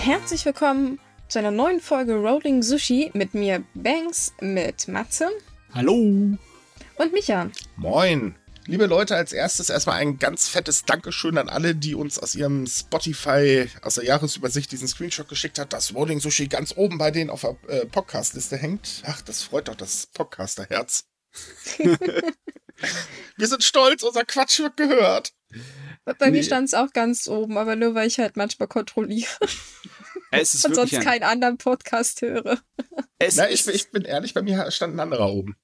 Herzlich willkommen zu einer neuen Folge Rolling Sushi mit mir Banks, mit Matze Hallo. und Micha. Moin. Liebe Leute, als erstes erstmal ein ganz fettes Dankeschön an alle, die uns aus ihrem Spotify, aus der Jahresübersicht diesen Screenshot geschickt hat, dass Rolling Sushi ganz oben bei denen auf der äh, Podcast-Liste hängt. Ach, das freut doch das Podcaster-Herz. Wir sind stolz, unser Quatsch wird gehört. Bei mir Nee. stand es auch ganz oben, aber nur weil ich halt manchmal kontrolliere Es ist und sonst ein, keinen anderen Podcast höre. es, Na, ich, ist, ich bin ehrlich, bei mir stand ein anderer oben.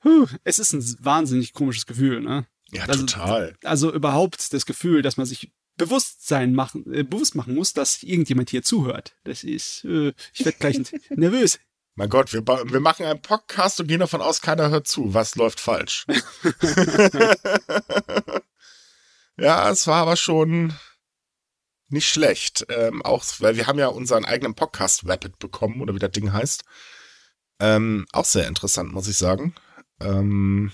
Puh, es ist ein wahnsinnig komisches Gefühl, ne? Ja, Also- total. Also überhaupt das Gefühl, dass man sich Bewusstsein machen, äh, bewusst machen muss, dass irgendjemand hier zuhört. Das ist, äh, ich werde gleich nervös. Mein Gott, wir, wir machen einen Podcast und gehen davon aus, keiner hört zu. Was läuft falsch? ja, es war aber schon nicht schlecht. Ähm, auch, weil wir haben ja unseren eigenen Podcast Rapid bekommen, oder wie das Ding heißt. Ähm, auch sehr interessant, muss ich sagen. Ähm,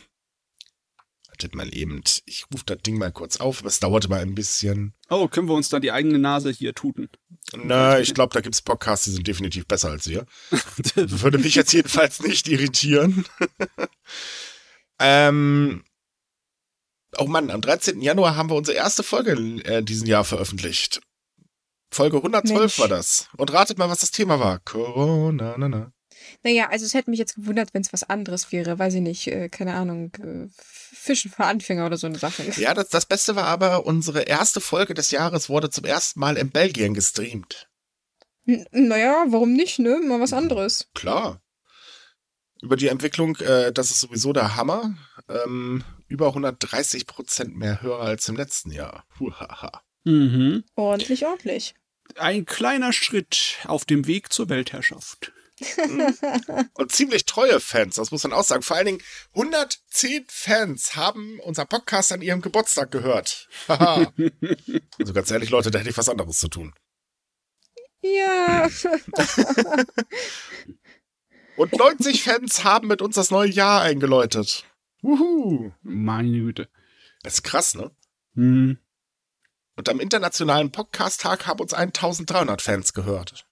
wartet mal eben. Ich rufe das Ding mal kurz auf, aber es dauerte mal ein bisschen. Oh, können wir uns dann die eigene Nase hier tuten? Na, ich glaube, da gibt's Podcasts, die sind definitiv besser als wir. Würde mich jetzt jedenfalls nicht irritieren. ähm, oh Mann, am 13. Januar haben wir unsere erste Folge äh, diesen Jahr veröffentlicht. Folge 112 Mensch. war das. Und ratet mal, was das Thema war. Corona, na, na. Naja, also es hätte mich jetzt gewundert, wenn es was anderes wäre. Weiß ich nicht, äh, keine Ahnung, äh, Fischen für Anfänger oder so eine Sache. Ja, das, das Beste war aber, unsere erste Folge des Jahres wurde zum ersten Mal in Belgien gestreamt. N naja, warum nicht, ne? Mal was anderes. Klar. Über die Entwicklung, äh, das ist sowieso der Hammer. Ähm, über 130 Prozent mehr Hörer als im letzten Jahr. Huhaha. mhm. Ordentlich, ordentlich. Ein kleiner Schritt auf dem Weg zur Weltherrschaft. Und ziemlich treue Fans, das muss man auch sagen. Vor allen Dingen 110 Fans haben unser Podcast an ihrem Geburtstag gehört. Haha. also ganz ehrlich, Leute, da hätte ich was anderes zu tun. Ja. Und 90 Fans haben mit uns das neue Jahr eingeläutet. Wuhu. Meine Güte. Das ist krass, ne? Hm. Und am internationalen Podcast-Tag haben uns 1300 Fans gehört.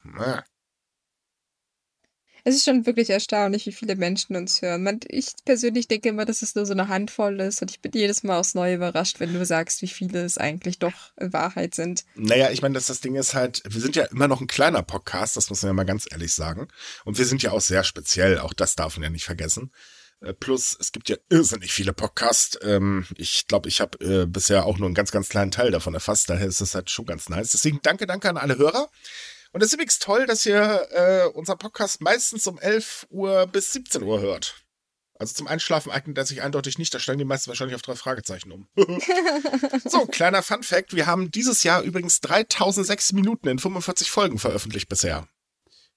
Es ist schon wirklich erstaunlich, wie viele Menschen uns hören. Man, ich persönlich denke immer, dass es nur so eine Handvoll ist und ich bin jedes Mal aufs Neue überrascht, wenn du sagst, wie viele es eigentlich doch in Wahrheit sind. Naja, ich meine, dass das Ding ist halt, wir sind ja immer noch ein kleiner Podcast, das muss man ja mal ganz ehrlich sagen. Und wir sind ja auch sehr speziell, auch das darf man ja nicht vergessen. Äh, Plus, es gibt ja irrsinnig viele Podcasts. Ähm, ich glaube, ich habe äh, bisher auch nur einen ganz, ganz kleinen Teil davon erfasst. Daher ist es halt schon ganz nice. Deswegen danke, danke an alle Hörer. Und es ist übrigens toll, dass ihr äh, unser Podcast meistens um 11 Uhr bis 17 Uhr hört. Also zum Einschlafen eignet er sich eindeutig nicht. Da steigen die meisten wahrscheinlich auf drei Fragezeichen um. so, kleiner Fun Fact. Wir haben dieses Jahr übrigens 3006 Minuten in 45 Folgen veröffentlicht bisher.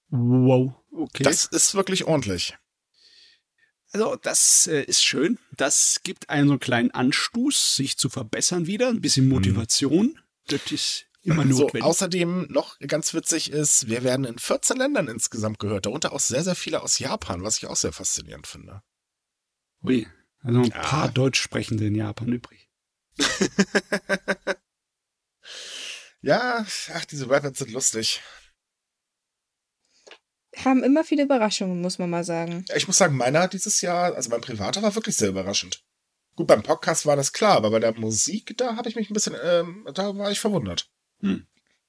Wow. Okay. Das ist wirklich ordentlich. Also, das äh, ist schön. Das gibt einen so einen kleinen Anstoß, sich zu verbessern wieder. Ein bisschen Motivation. Das ist immer So, notwendig. außerdem noch ganz witzig ist, wir werden in 14 Ländern insgesamt gehört, darunter auch sehr, sehr viele aus Japan, was ich auch sehr faszinierend finde. Ui. Also ein Ja. paar Deutschsprechende in Japan übrig. Ja, ach, diese Rapids sind lustig. Haben immer viele Überraschungen, muss man mal sagen. Ich muss sagen, meiner dieses Jahr, also mein privater, war wirklich sehr überraschend. Gut, beim Podcast war das klar, aber bei der Musik, da habe ich mich ein bisschen, ähm, da war ich verwundert.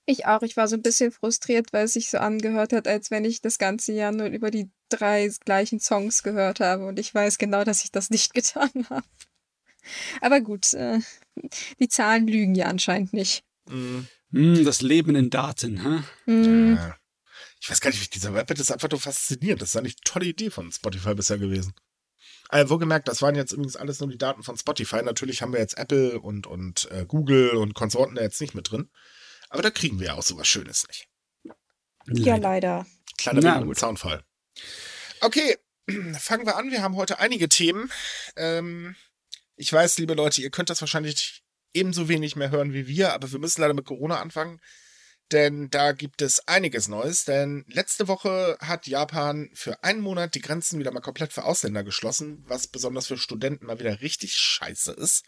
Ich auch. Ich war so ein bisschen frustriert, weil es sich so angehört hat, als wenn ich das ganze Jahr nur über die drei gleichen Songs gehört habe. Und ich weiß genau, dass ich das nicht getan habe. Aber gut, äh, die Zahlen lügen ja anscheinend nicht. Mhm. Hm, das Leben in Daten, hä? Hm, Ja. Ich weiß gar nicht, wie dieser Rapid ist einfach nur faszinierend. Das ist eine tolle Idee von Spotify bisher gewesen. Äh, wohlgemerkt, das waren jetzt übrigens alles nur die Daten von Spotify. Natürlich haben wir jetzt Apple und, und äh, Google und Konsorten da jetzt nicht mit drin. Aber da kriegen wir ja auch sowas Schönes nicht. ja, Leider. Kleiner gut. Zaunfall. Okay, fangen wir an. Wir haben heute einige Themen. Ähm, ich weiß, liebe Leute, ihr könnt das wahrscheinlich ebenso wenig mehr hören wie wir, aber wir müssen leider mit Corona anfangen. Denn da gibt es einiges Neues. Denn letzte Woche hat Japan für einen Monat die Grenzen wieder mal komplett für Ausländer geschlossen, was besonders für Studenten mal wieder richtig scheiße ist.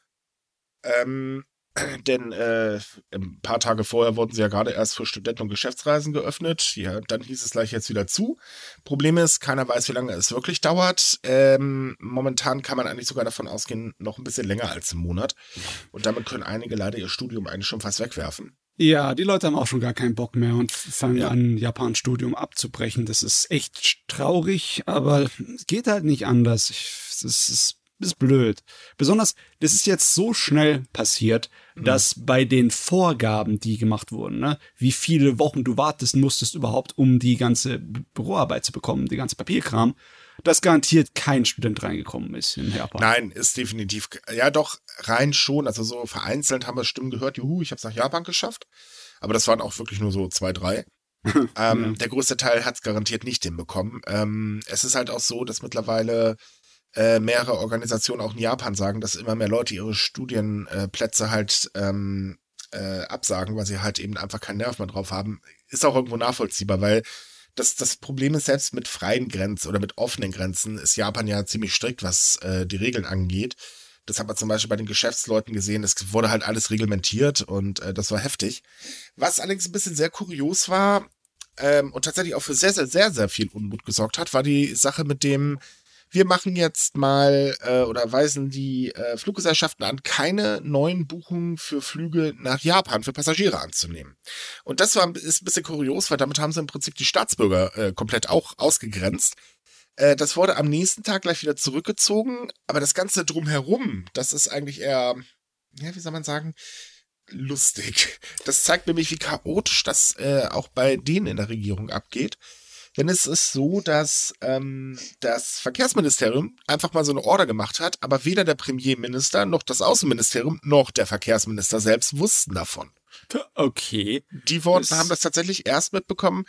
Ähm, denn äh, ein paar Tage vorher wurden sie ja gerade erst für Studenten- und Geschäftsreisen geöffnet. Ja, dann hieß es gleich jetzt wieder zu. Problem ist, keiner weiß, wie lange es wirklich dauert. Ähm, momentan kann man eigentlich sogar davon ausgehen, noch ein bisschen länger als einen Monat. Und damit können einige leider ihr Studium eigentlich schon fast wegwerfen. Ja, die Leute haben auch schon gar keinen Bock mehr und fangen ja. an, Japan-Studium abzubrechen. Das ist echt traurig, aber es geht halt nicht anders. Das ist, ist blöd. Besonders, das ist jetzt so schnell passiert, mhm. dass bei den Vorgaben, die gemacht wurden, ne, wie viele Wochen du wartest musstest überhaupt, um die ganze Büroarbeit zu bekommen, die ganze Papierkram, dass garantiert kein Student reingekommen ist in Japan. Nein, ist definitiv, ja doch, rein schon. Also so vereinzelt haben wir Stimmen gehört, juhu, ich habe es nach Japan geschafft. Aber das waren auch wirklich nur so zwei, drei. ähm, ja. Der größte Teil hat es garantiert nicht hinbekommen. Ähm, es ist halt auch so, dass mittlerweile äh, mehrere Organisationen auch in Japan sagen, dass immer mehr Leute ihre Studienplätze äh, halt ähm, äh, absagen, weil sie halt eben einfach keinen Nerv mehr drauf haben. Ist auch irgendwo nachvollziehbar, weil das, das Problem ist, selbst mit freien Grenzen oder mit offenen Grenzen ist Japan ja ziemlich strikt, was äh, die Regeln angeht. Das hat man zum Beispiel bei den Geschäftsleuten gesehen. Es wurde halt alles reglementiert und äh, das war heftig. Was allerdings ein bisschen sehr kurios war ähm, und tatsächlich auch für sehr, sehr, sehr, sehr viel Unmut gesorgt hat, war die Sache mit dem, wir machen jetzt mal äh, oder weisen die äh, Fluggesellschaften an, keine neuen Buchungen für Flüge nach Japan für Passagiere anzunehmen. Und das war ist ein bisschen kurios, weil damit haben sie im Prinzip die Staatsbürger äh, komplett auch ausgegrenzt. Äh, das wurde am nächsten Tag gleich wieder zurückgezogen, aber das Ganze drumherum, das ist eigentlich eher, ja, wie soll man sagen, lustig. Das zeigt nämlich, wie chaotisch das äh, auch bei denen in der Regierung abgeht. Denn es ist so, dass ähm, das Verkehrsministerium einfach mal so eine Order gemacht hat, aber weder der Premierminister noch das Außenministerium noch der Verkehrsminister selbst wussten davon. Okay. Die das haben das tatsächlich erst mitbekommen,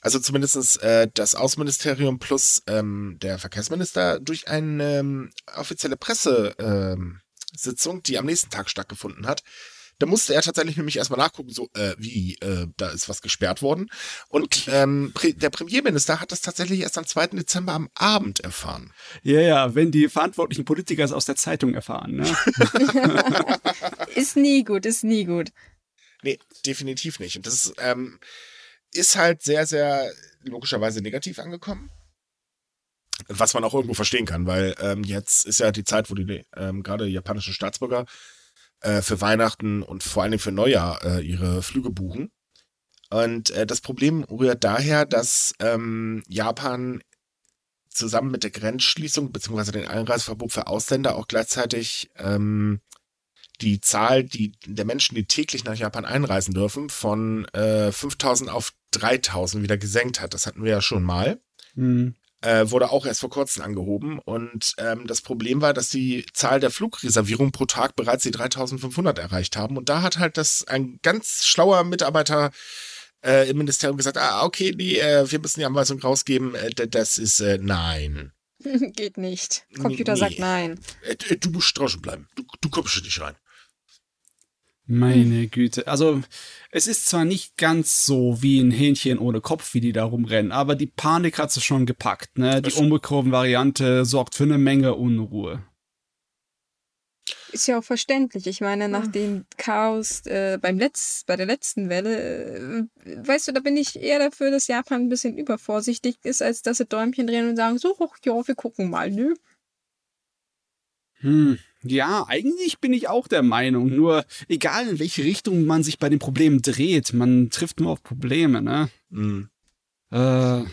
also zumindest äh, das Außenministerium plus ähm, der Verkehrsminister durch eine ähm, offizielle Pressesitzung, ähm, die am nächsten Tag stattgefunden hat, da musste er tatsächlich nämlich erstmal nachgucken, so, äh, wie, äh, da ist was gesperrt worden. Und ähm, der Premierminister hat das tatsächlich erst am 2. Dezember am Abend erfahren. Ja, ja, wenn die verantwortlichen Politiker es aus der Zeitung erfahren, ne? ist nie gut, ist nie gut. Nee, definitiv nicht. Und das ist, ähm, ist halt sehr, sehr logischerweise negativ angekommen. Was man auch irgendwo verstehen kann, weil ähm, jetzt ist ja die Zeit, wo die ähm, gerade japanische Staatsbürger äh, für Weihnachten und vor allen Dingen für Neujahr äh, ihre Flüge buchen. Und äh, das Problem rührt daher, dass ähm, Japan zusammen mit der Grenzschließung bzw. dem Einreiseverbot für Ausländer auch gleichzeitig ähm, die Zahl die, der Menschen, die täglich nach Japan einreisen dürfen, von äh, 5000 auf 3000 wieder gesenkt hat. Das hatten wir ja schon mal. Mhm äh, wurde auch erst vor kurzem angehoben. Und ähm, das Problem war, dass die Zahl der Flugreservierungen pro Tag bereits die 3500 erreicht haben. Und da hat halt das ein ganz schlauer Mitarbeiter äh, im Ministerium gesagt, ah, okay, nee, äh, wir müssen die Anweisung rausgeben, äh, das ist äh, nein. Geht nicht. Computer nee. sagt nein. Äh, du musst draußen bleiben. Du, du kommst nicht rein. Meine Güte. Also, es ist zwar nicht ganz so wie ein Hähnchen ohne Kopf, wie die da rumrennen, aber die Panik hat sie schon gepackt, ne? Die Omikron-Variante sorgt für eine Menge Unruhe. Ist ja auch verständlich. Ich meine, nach dem Chaos äh, beim Letz-, bei der letzten Welle, äh, weißt du, da bin ich eher dafür, dass Japan ein bisschen übervorsichtig ist, als dass sie Däumchen drehen und sagen, so, ja, wir gucken mal, nö. Hm, ja, eigentlich bin ich auch der Meinung. Nur egal in welche Richtung man sich bei den Problemen dreht, man trifft nur auf Probleme, ne? Mhm. Äh.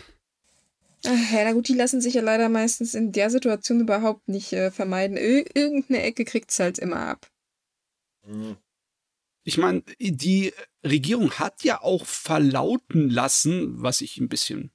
Ach, ja, na gut, die lassen sich ja leider meistens in der Situation überhaupt nicht äh, vermeiden. Ir irgendeine Ecke kriegt's halt immer ab. Mhm. Ich meine, die Regierung hat ja auch verlauten lassen, was ich ein bisschen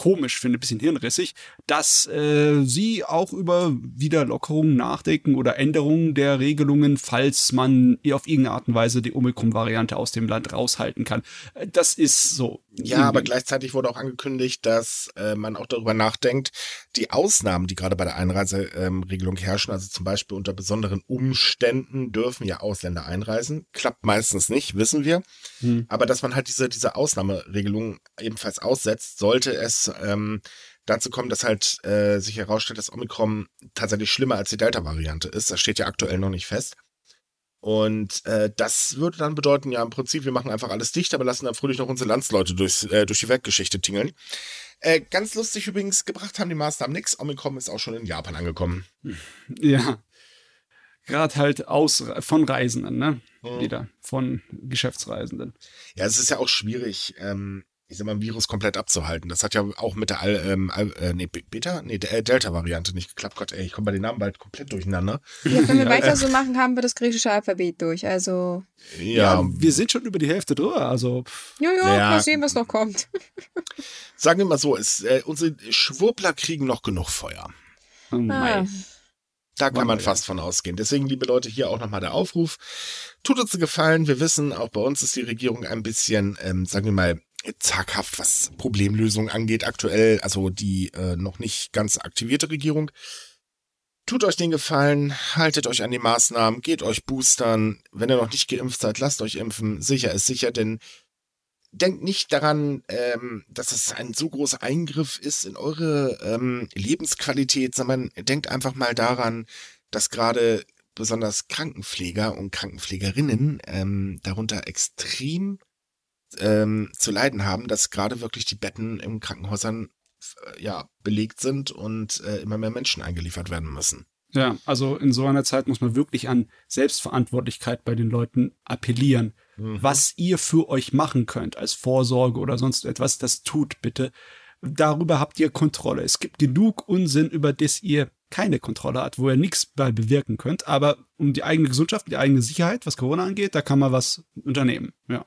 komisch finde, ein bisschen hirnrissig, dass äh, sie auch über Wiederlockerungen nachdenken oder Änderungen der Regelungen, falls man auf irgendeine Art und Weise die Omikron-Variante aus dem Land raushalten kann. Äh, das ist so. Ja, aber gleichzeitig wurde auch angekündigt, dass äh, man auch darüber nachdenkt, die Ausnahmen, die gerade bei der Einreiseregelung ähm, herrschen, also zum Beispiel unter besonderen Umständen dürfen ja Ausländer einreisen. Klappt meistens nicht, wissen wir. Hm. Aber dass man halt diese, diese Ausnahmeregelung ebenfalls aussetzt, sollte es ähm, dazu kommen, dass halt äh, sich herausstellt, dass Omikron tatsächlich schlimmer als die Delta-Variante ist. Das steht ja aktuell noch nicht fest. Und äh, das würde dann bedeuten, ja, im Prinzip, wir machen einfach alles dicht, aber lassen dann fröhlich noch unsere Landsleute durchs, äh, durch die Weltgeschichte tingeln. Äh, ganz lustig übrigens, gebracht haben die Maßnahmen nix. Omikron ist auch schon in Japan angekommen. Ja. Gerade halt aus von Reisenden, ne? Mhm. Wieder. Von Geschäftsreisenden. Ja, es ist ja auch schwierig, ähm, ich sag mal, ein Virus komplett abzuhalten. Das hat ja auch mit der Al, ähm, Al, äh, nee, Beta, nee, der äh, Delta-Variante nicht geklappt. Gott, ey, ich komme bei den Namen bald komplett durcheinander. Ja, wenn wir weiter so machen, haben wir das griechische Alphabet durch. Also. Ja, ja wir sind schon über die Hälfte drüber. Also. Ja, ja, ja mal sehen, was noch kommt. Sagen wir mal so, es, äh, unsere Schwurbler kriegen noch genug Feuer. Oh ah. Da kann man fast von ausgehen. Deswegen, liebe Leute, hier auch nochmal der Aufruf. Tut uns einen Gefallen. Wir wissen, auch bei uns ist die Regierung ein bisschen, ähm, sagen wir mal, zaghaft, was Problemlösung angeht, aktuell, also die äh, noch nicht ganz aktivierte Regierung. Tut euch den Gefallen, haltet euch an die Maßnahmen, geht euch boostern. Wenn ihr noch nicht geimpft seid, lasst euch impfen. Sicher ist sicher, denn denkt nicht daran, ähm, dass es ein so großer Eingriff ist in eure ähm, Lebensqualität, sondern denkt einfach mal daran, dass gerade besonders Krankenpfleger und Krankenpflegerinnen ähm, darunter extrem ähm, zu leiden haben, dass gerade wirklich die Betten in Krankenhäusern äh, ja belegt sind und äh, immer mehr Menschen eingeliefert werden müssen. Ja, also in so einer Zeit muss man wirklich an Selbstverantwortlichkeit bei den Leuten appellieren. Mhm. Was ihr für euch machen könnt als Vorsorge oder sonst etwas, das tut bitte. Darüber habt ihr Kontrolle. Es gibt genug Unsinn, über das ihr keine Kontrolle habt, wo ihr nichts bei bewirken könnt. Aber um die eigene Gesundheit, die eigene Sicherheit, was Corona angeht, da kann man was unternehmen. Ja.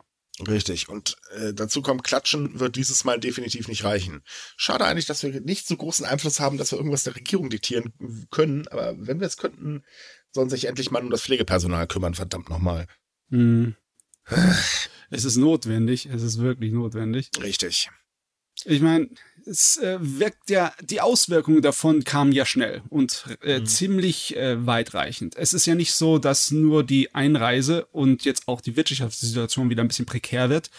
Richtig. Und äh, dazu kommt, Klatschen wird dieses Mal definitiv nicht reichen. Schade eigentlich, dass wir nicht so großen Einfluss haben, dass wir irgendwas der Regierung diktieren können. Aber wenn wir es könnten, sollen sich endlich mal um das Pflegepersonal kümmern, verdammt nochmal. Hm. Es ist notwendig. Es ist wirklich notwendig. Richtig. Ich meine, es äh, wirkt ja, die Auswirkungen davon kamen ja schnell und äh, mhm. ziemlich äh, weitreichend. Es ist ja nicht so, dass nur die Einreise und jetzt auch die Wirtschaftssituation wieder ein bisschen prekär wird.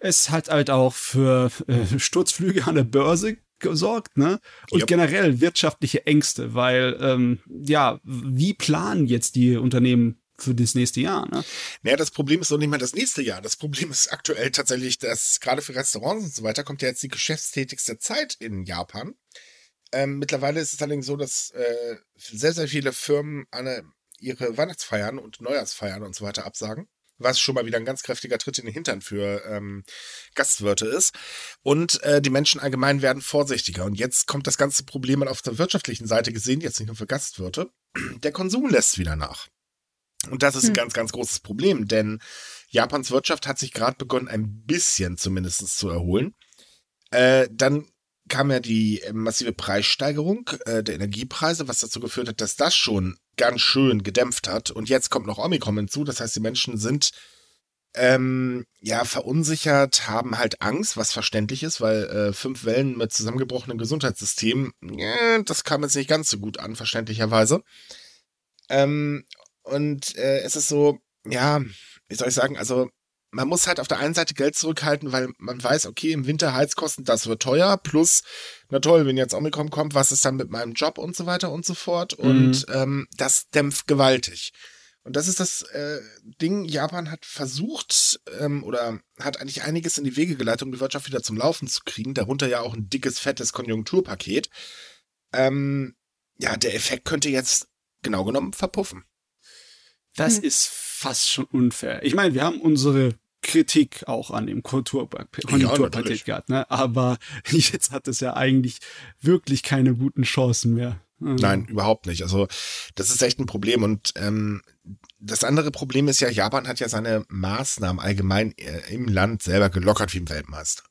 Es hat halt auch für äh, Sturzflüge an der Börse gesorgt, ne? Und yep. generell wirtschaftliche Ängste, weil ähm, ja, wie planen jetzt die Unternehmen für das nächste Jahr. Ne? Naja, das Problem ist doch nicht mal das nächste Jahr. Das Problem ist aktuell tatsächlich, dass gerade für Restaurants und so weiter kommt ja jetzt die geschäftstätigste Zeit in Japan. Ähm, mittlerweile ist es allerdings so, dass äh, sehr, sehr viele Firmen eine, ihre Weihnachtsfeiern und Neujahrsfeiern und so weiter absagen. Was schon mal wieder ein ganz kräftiger Tritt in den Hintern für ähm, Gastwirte ist. Und äh, die Menschen allgemein werden vorsichtiger. Und jetzt kommt das ganze Problem mal auf der wirtschaftlichen Seite gesehen, jetzt nicht nur für Gastwirte. Der Konsum lässt wieder nach. Und das ist ein hm. ganz, ganz großes Problem, denn Japans Wirtschaft hat sich gerade begonnen, ein bisschen zumindest zu erholen. Äh, dann kam ja die massive Preissteigerung äh, der Energiepreise, was dazu geführt hat, dass das schon ganz schön gedämpft hat. Und jetzt kommt noch Omikron hinzu. Das heißt, die Menschen sind ähm, ja verunsichert, haben halt Angst, was verständlich ist, weil äh, fünf Wellen mit zusammengebrochenem Gesundheitssystem, äh, das kam jetzt nicht ganz so gut an, verständlicherweise. Ähm, und äh, es ist so, ja, wie soll ich sagen, also man muss halt auf der einen Seite Geld zurückhalten, weil man weiß, okay, im Winter Heizkosten, das wird teuer, plus, na toll, wenn jetzt Omikron kommt, was ist dann mit meinem Job und so weiter und so fort. Mhm. Und ähm, das dämpft gewaltig. Und das ist das äh, Ding, Japan hat versucht ähm, oder hat eigentlich einiges in die Wege geleitet, um die Wirtschaft wieder zum Laufen zu kriegen, darunter ja auch ein dickes, fettes Konjunkturpaket. Ähm, ja, der Effekt könnte jetzt genau genommen verpuffen. Das hm. ist fast schon unfair. Ich meine, wir haben unsere Kritik auch an dem Konjunkturpaket gehabt, ne? aber jetzt hat es ja eigentlich wirklich keine guten Chancen mehr. Also. Nein, überhaupt nicht. Also das ist echt ein Problem. Und ähm, das andere Problem ist ja, Japan hat ja seine Maßnahmen allgemein äh, im Land selber gelockert wie im Weltmeister.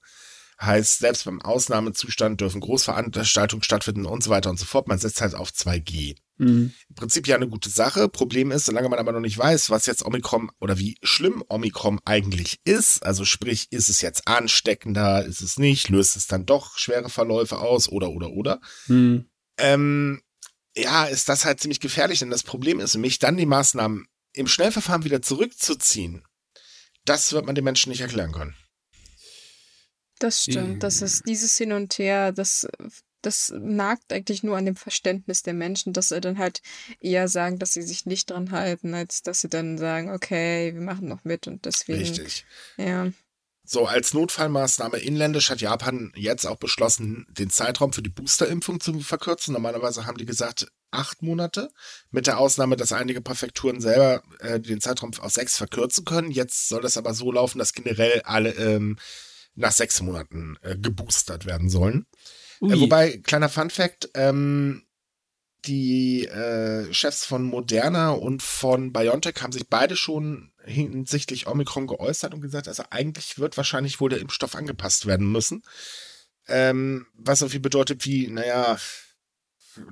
Heißt, selbst beim Ausnahmezustand dürfen Großveranstaltungen stattfinden und so weiter und so fort. Man setzt halt auf 2G. Mhm. Im Prinzip ja eine gute Sache. Problem ist, solange man aber noch nicht weiß, was jetzt Omikron oder wie schlimm Omikron eigentlich ist, also sprich, ist es jetzt ansteckender, ist es nicht, löst es dann doch schwere Verläufe aus oder oder oder. Mhm. Ähm, ja, ist das halt ziemlich gefährlich, denn das Problem ist, mich dann die Maßnahmen im Schnellverfahren wieder zurückzuziehen, das wird man den Menschen nicht erklären können. Das stimmt. Das ist dieses Hin und Her, das das nagt eigentlich nur an dem Verständnis der Menschen, dass sie dann halt eher sagen, dass sie sich nicht dran halten, als dass sie dann sagen, okay, wir machen noch mit und deswegen. Richtig. Ja. So, als Notfallmaßnahme inländisch hat Japan jetzt auch beschlossen, den Zeitraum für die Boosterimpfung zu verkürzen. Normalerweise haben die gesagt acht Monate, mit der Ausnahme, dass einige Präfekturen selber äh, den Zeitraum auf sechs verkürzen können. Jetzt soll das aber so laufen, dass generell alle ähm, nach sechs Monaten äh, geboostert werden sollen. Äh, wobei, kleiner Fun Fact, ähm, die äh, Chefs von Moderna und von BioNTech haben sich beide schon hinsichtlich Omikron geäußert und gesagt, also eigentlich wird wahrscheinlich wohl der Impfstoff angepasst werden müssen. Ähm, was so viel bedeutet wie, naja,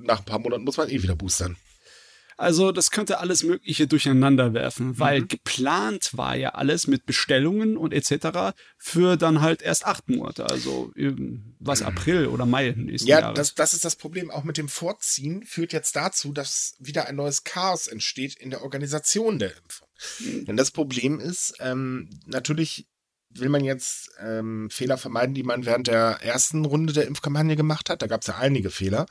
nach ein paar Monaten muss man eh wieder boostern. Also das könnte alles Mögliche durcheinander werfen, weil mhm. geplant war ja alles mit Bestellungen und etc. für dann halt erst acht Monate, also was April oder Mai nächsten ja, Jahres. Ja, das, das ist das Problem. Auch mit dem Vorziehen führt jetzt dazu, dass wieder ein neues Chaos entsteht in der Organisation der Impfung. Mhm. Denn das Problem ist, ähm, natürlich will man jetzt ähm, Fehler vermeiden, die man während der ersten Runde der Impfkampagne gemacht hat. Da gab es ja einige Fehler.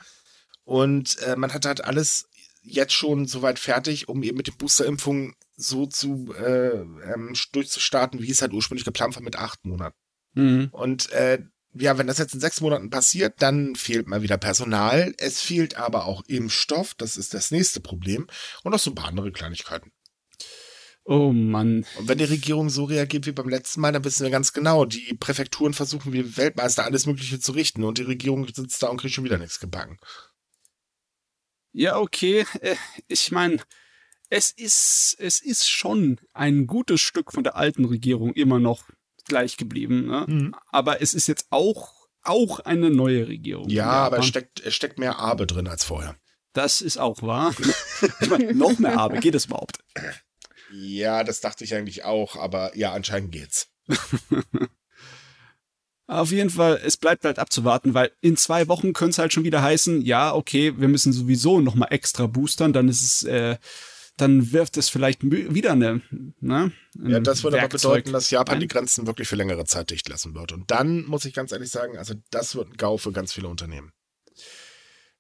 Und äh, man hat halt alles jetzt schon soweit fertig, um eben mit den Boosterimpfungen so zu äh, ähm, durchzustarten, wie es halt ursprünglich geplant war, mit acht Monaten. Mhm. Und äh, ja, wenn das jetzt in sechs Monaten passiert, dann fehlt mal wieder Personal. Es fehlt aber auch Impfstoff, das ist das nächste Problem. Und noch so ein paar andere Kleinigkeiten. Oh Mann. Und wenn die Regierung so reagiert wie beim letzten Mal, dann wissen wir ganz genau, die Präfekturen versuchen wie Weltmeister alles Mögliche zu richten und die Regierung sitzt da und kriegt schon wieder nichts gebacken. Ja, okay. Äh, ich meine, es ist, es ist schon ein gutes Stück von der alten Regierung immer noch gleich geblieben. Ne? Mhm. Aber es ist jetzt auch, auch eine neue Regierung. Ja, aber es steckt, es steckt mehr Arbe drin als vorher. Das ist auch wahr. ich meine, noch mehr Arbe, geht es überhaupt? Ja, das dachte ich eigentlich auch, aber ja, anscheinend geht's. Auf jeden Fall, es bleibt halt abzuwarten, weil in zwei Wochen könnte es halt schon wieder heißen, ja, okay, wir müssen sowieso nochmal extra boostern, dann ist es, äh, dann wirft es vielleicht wieder eine, ne? Ein ja, das würde aber bedeuten, dass Japan ein. die Grenzen wirklich für längere Zeit dicht lassen wird. Und dann muss ich ganz ehrlich sagen, also das wird ein GAU für ganz viele Unternehmen.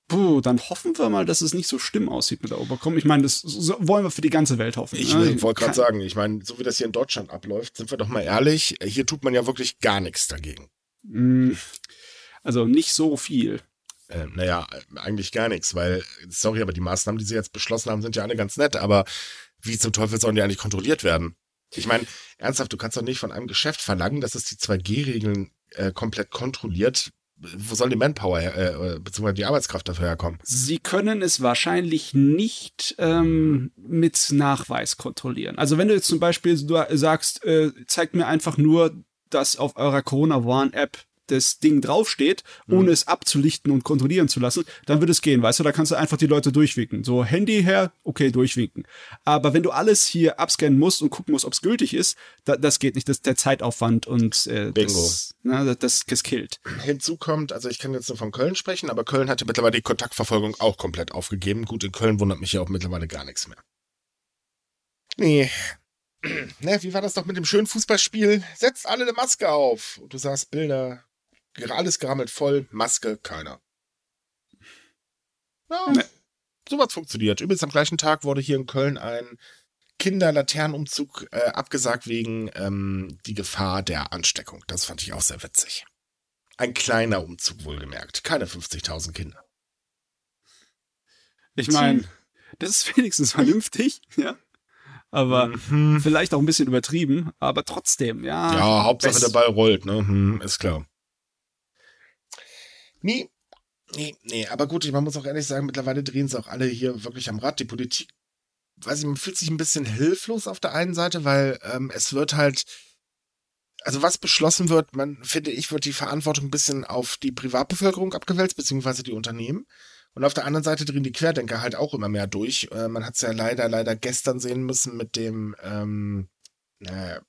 Puh, dann hoffen wir mal, dass es nicht so schlimm aussieht mit der Oberkom. Ich meine, das wollen wir für die ganze Welt hoffen. Ich ne? wollte gerade sagen, ich meine, so wie das hier in Deutschland abläuft, sind wir doch mal ehrlich, hier tut man ja wirklich gar nichts dagegen. Hm, also nicht so viel. Äh, naja, eigentlich gar nichts, weil, sorry, aber die Maßnahmen, die sie jetzt beschlossen haben, sind ja alle ganz nett, aber wie zum Teufel sollen die eigentlich kontrolliert werden? Ich meine, ernsthaft, du kannst doch nicht von einem Geschäft verlangen, dass es die 2G-Regeln äh, komplett kontrolliert. Wo soll die Manpower äh, äh, beziehungsweise die Arbeitskraft dafür herkommen? Sie können es wahrscheinlich nicht ähm, mit Nachweis kontrollieren. Also wenn du jetzt zum Beispiel sagst, äh, zeigt mir einfach nur dass auf eurer Corona Warn App das Ding draufsteht, ohne mhm. es abzulichten und kontrollieren zu lassen, dann wird es gehen, weißt du, da kannst du einfach die Leute durchwinken. So, Handy her, okay, durchwinken. Aber wenn du alles hier abscannen musst und gucken musst, ob es gültig ist, da, das geht nicht, das ist der Zeitaufwand und äh, Bingo. Das, na, das, das killt. Hinzu kommt, also ich kann jetzt nur von Köln sprechen, aber Köln hatte mittlerweile die Kontaktverfolgung auch komplett aufgegeben. Gut, in Köln wundert mich ja auch mittlerweile gar nichts mehr. Nee, ne, wie war das doch mit dem schönen Fußballspiel? Setzt alle eine Maske auf. Und du sahst Bilder, alles gerammelt voll, Maske, keiner. Ja, nee. sowas funktioniert. Übrigens am gleichen Tag wurde hier in Köln ein Kinderlaternenumzug äh, abgesagt wegen ähm, die Gefahr der Ansteckung. Das fand ich auch sehr witzig. Ein kleiner Umzug wohlgemerkt, keine 50.000 Kinder. Ich meine, das ist wenigstens vernünftig, ja aber mhm. vielleicht auch ein bisschen übertrieben, aber trotzdem, ja. Ja, Hauptsache der Ball rollt, ne? Hm, ist klar. Nee, nee, nee, aber gut, man muss auch ehrlich sagen, mittlerweile drehen sie auch alle hier wirklich am Rad. Die Politik, weiß ich, man fühlt sich ein bisschen hilflos auf der einen Seite, weil ähm, es wird halt, also was beschlossen wird, man finde ich, wird die Verantwortung ein bisschen auf die Privatbevölkerung abgewälzt, beziehungsweise die Unternehmen. Und auf der anderen Seite drehen die Querdenker halt auch immer mehr durch. Äh, man hat es ja leider, leider gestern sehen müssen mit dem, ähm, äh,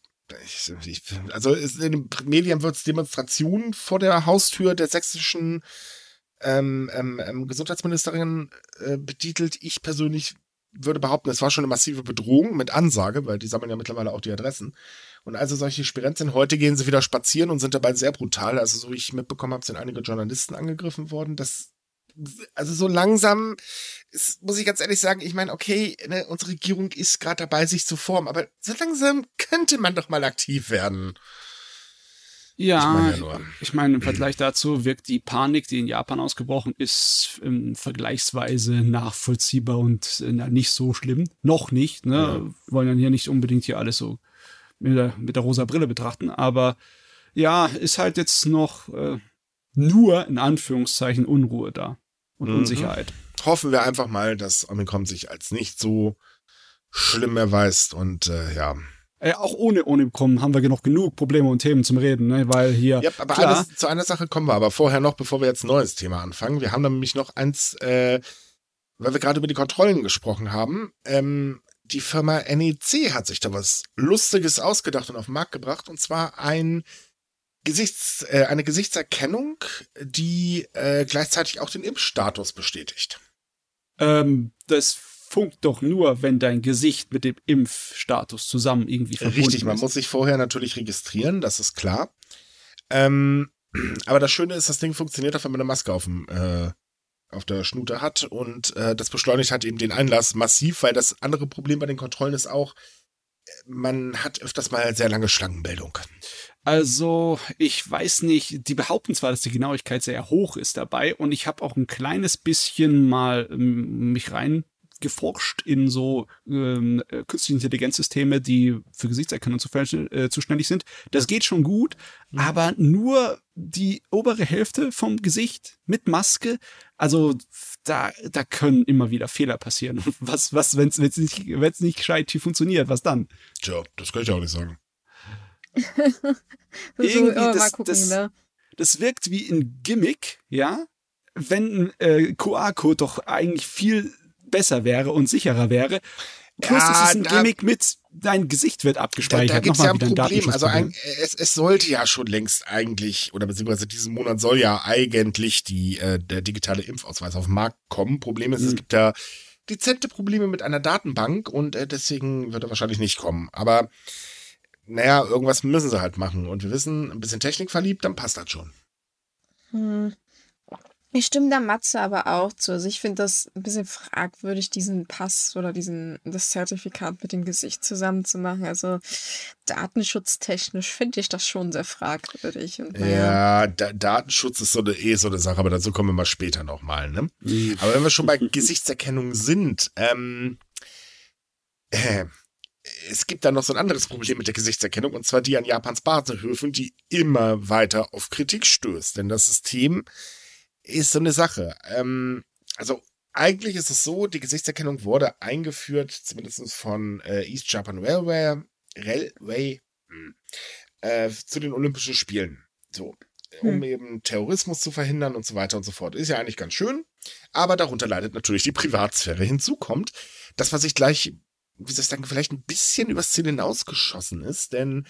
ich, ich, also in den Medien wird es Demonstrationen vor der Haustür der sächsischen ähm, ähm, ähm, Gesundheitsministerin äh, betitelt. Ich persönlich würde behaupten, es war schon eine massive Bedrohung mit Ansage, weil die sammeln ja mittlerweile auch die Adressen. Und also solche Spirenten sind, heute gehen sie wieder spazieren und sind dabei sehr brutal. Also so wie ich mitbekommen habe, sind einige Journalisten angegriffen worden. Das, also so langsam, ist, muss ich ganz ehrlich sagen, ich meine, okay, ne, unsere Regierung ist gerade dabei, sich zu formen, aber so langsam könnte man doch mal aktiv werden. Ja, ich meine, ja ich meine, im Vergleich dazu wirkt die Panik, die in Japan ausgebrochen ist, ähm, vergleichsweise nachvollziehbar und äh, nicht so schlimm. Noch nicht, ne? Ja. Wir wollen ja hier nicht unbedingt hier alles so mit der, mit der rosa Brille betrachten, aber ja, ist halt jetzt noch äh, nur in Anführungszeichen Unruhe da und mhm. Unsicherheit. Hoffen wir einfach mal, dass Omikron sich als nicht so schlimm erweist und äh, ja, äh, auch ohne Omikron haben wir noch genug Probleme und Themen zum Reden, ne? weil hier. Ja, aber klar, alles, zu einer Sache kommen wir aber vorher noch, bevor wir jetzt ein neues Thema anfangen. Wir haben nämlich noch eins, äh, weil wir gerade über die Kontrollen gesprochen haben. Ähm, die Firma NEC hat sich da was Lustiges ausgedacht und auf den Markt gebracht, und zwar ein Gesichts, äh, eine Gesichtserkennung, die äh, gleichzeitig auch den Impfstatus bestätigt. Ähm, das funkt doch nur, wenn dein Gesicht mit dem Impfstatus zusammen irgendwie verbunden Richtig, man ist. muss sich vorher natürlich registrieren, das ist klar. Ähm, aber das Schöne ist, das Ding funktioniert auch, wenn man eine Maske auf dem äh, auf der Schnute hat und äh, das beschleunigt halt eben den Einlass massiv, weil das andere Problem bei den Kontrollen ist auch, man hat öfters mal sehr lange Schlangenbildung. Also, ich weiß nicht, die behaupten zwar, dass die Genauigkeit sehr hoch ist dabei und ich habe auch ein kleines bisschen mal ähm, mich rein geforscht in so ähm, äh, künstliche Intelligenzsysteme, die für Gesichtserkennung äh, zuständig sind. Das geht schon gut, mhm. aber nur die obere Hälfte vom Gesicht mit Maske. Also da, da können immer wieder Fehler passieren. Was, was, wenn es nicht, wenn's nicht gescheit funktioniert, was dann? Tja, das kann ich auch nicht sagen. Irgendwie, das, gucken, das, ne? das wirkt wie ein Gimmick, ja, wenn äh, QR-Code doch eigentlich viel besser wäre und sicherer wäre. Plus ja, es ist ein da, Gimmick mit, dein Gesicht wird abgespeichert. Da, da gibt's ja ein Problem. Also ein, es, es sollte ja schon längst eigentlich, oder beziehungsweise diesen Monat soll ja eigentlich die, äh, der digitale Impfausweis auf den Markt kommen. Problem ist, mhm. es gibt ja dezente Probleme mit einer Datenbank und äh, deswegen wird er wahrscheinlich nicht kommen. Aber naja, irgendwas müssen sie halt machen. Und wir wissen, ein bisschen Technik verliebt, dann passt das schon. Hm. Ich stimme der Matze aber auch zu. Also ich finde das ein bisschen fragwürdig, diesen Pass oder diesen, das Zertifikat mit dem Gesicht zusammenzumachen. Also datenschutztechnisch finde ich das schon sehr fragwürdig. Und, ja, da, Datenschutz ist so eine, eh so eine Sache, aber dazu kommen wir mal später nochmal. Ne? Mhm. Aber wenn wir schon bei Gesichtserkennung sind, ähm, äh, es gibt da noch so ein anderes Problem mit der Gesichtserkennung, und zwar die an Japans Bahnhöfen, die immer weiter auf Kritik stößt. Denn das System ist so eine Sache. Ähm, also eigentlich ist es so, die Gesichtserkennung wurde eingeführt, zumindest von äh, East Japan Railway, Railway hm, äh, zu den Olympischen Spielen. So, um hm. eben Terrorismus zu verhindern und so weiter und so fort. Ist ja eigentlich ganz schön, aber darunter leidet natürlich die Privatsphäre. Hinzu kommt, dass man sich gleich, wie soll ich sagen, vielleicht ein bisschen übers Ziel hinausgeschossen ist, denn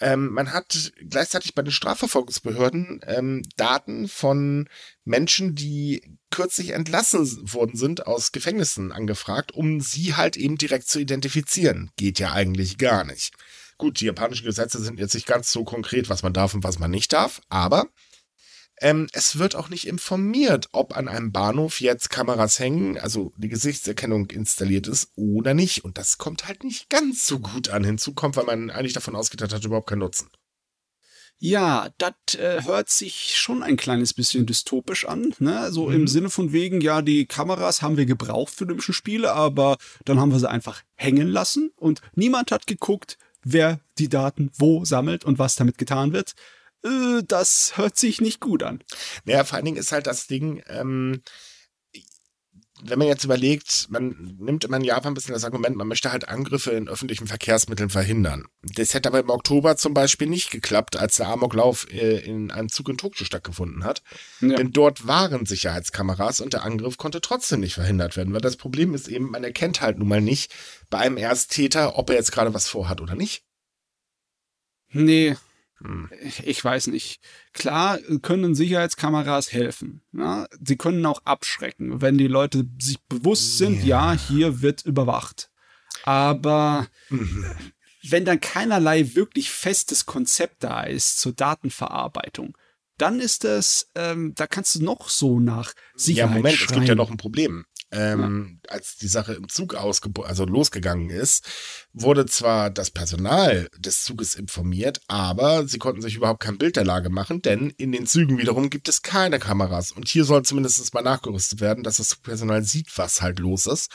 ähm, man hat gleichzeitig bei den Strafverfolgungsbehörden ähm, Daten von Menschen, die kürzlich entlassen worden sind aus Gefängnissen angefragt, um sie halt eben direkt zu identifizieren. Geht ja eigentlich gar nicht. Gut, die japanischen Gesetze sind jetzt nicht ganz so konkret, was man darf und was man nicht darf, aber ähm, es wird auch nicht informiert, ob an einem Bahnhof jetzt Kameras hängen, also die Gesichtserkennung installiert ist oder nicht. Und das kommt halt nicht ganz so gut an. Hinzu kommt, weil man eigentlich davon ausgeht, hat überhaupt keinen Nutzen. Ja, das äh, hört sich schon ein kleines bisschen dystopisch an, ne? So mhm. im Sinne von wegen, ja, die Kameras haben wir gebraucht für Olympische Spiele, aber dann haben wir sie einfach hängen lassen und niemand hat geguckt, wer die Daten wo sammelt und was damit getan wird äh, das hört sich nicht gut an. Naja, vor allen Dingen ist halt das Ding, ähm, wenn man jetzt überlegt, man nimmt immer in Japan ein bisschen das Argument, man möchte halt Angriffe in öffentlichen Verkehrsmitteln verhindern. Das hätte aber im Oktober zum Beispiel nicht geklappt, als der Amoklauf äh, in einem Zug in Tokio stattgefunden hat. Ja. Denn dort waren Sicherheitskameras und der Angriff konnte trotzdem nicht verhindert werden, weil das Problem ist eben, man erkennt halt nun mal nicht bei einem Ersttäter, ob er jetzt gerade was vorhat oder nicht. Nee. Ich weiß nicht. Klar können Sicherheitskameras helfen. Ja? Sie können auch abschrecken, wenn die Leute sich bewusst sind, ja, ja hier wird überwacht. Aber mhm. wenn dann keinerlei wirklich festes Konzept da ist zur Datenverarbeitung, dann ist das, ähm, da kannst du noch so nach Sicherheit Ja, Moment, schreien. es gibt ja noch ein Problem ähm, ja. als die Sache im Zug also losgegangen ist, wurde zwar das Personal des Zuges informiert, aber sie konnten sich überhaupt kein Bild der Lage machen, denn in den Zügen wiederum gibt es keine Kameras. Und hier soll zumindest mal nachgerüstet werden, dass das Personal sieht, was halt los ist.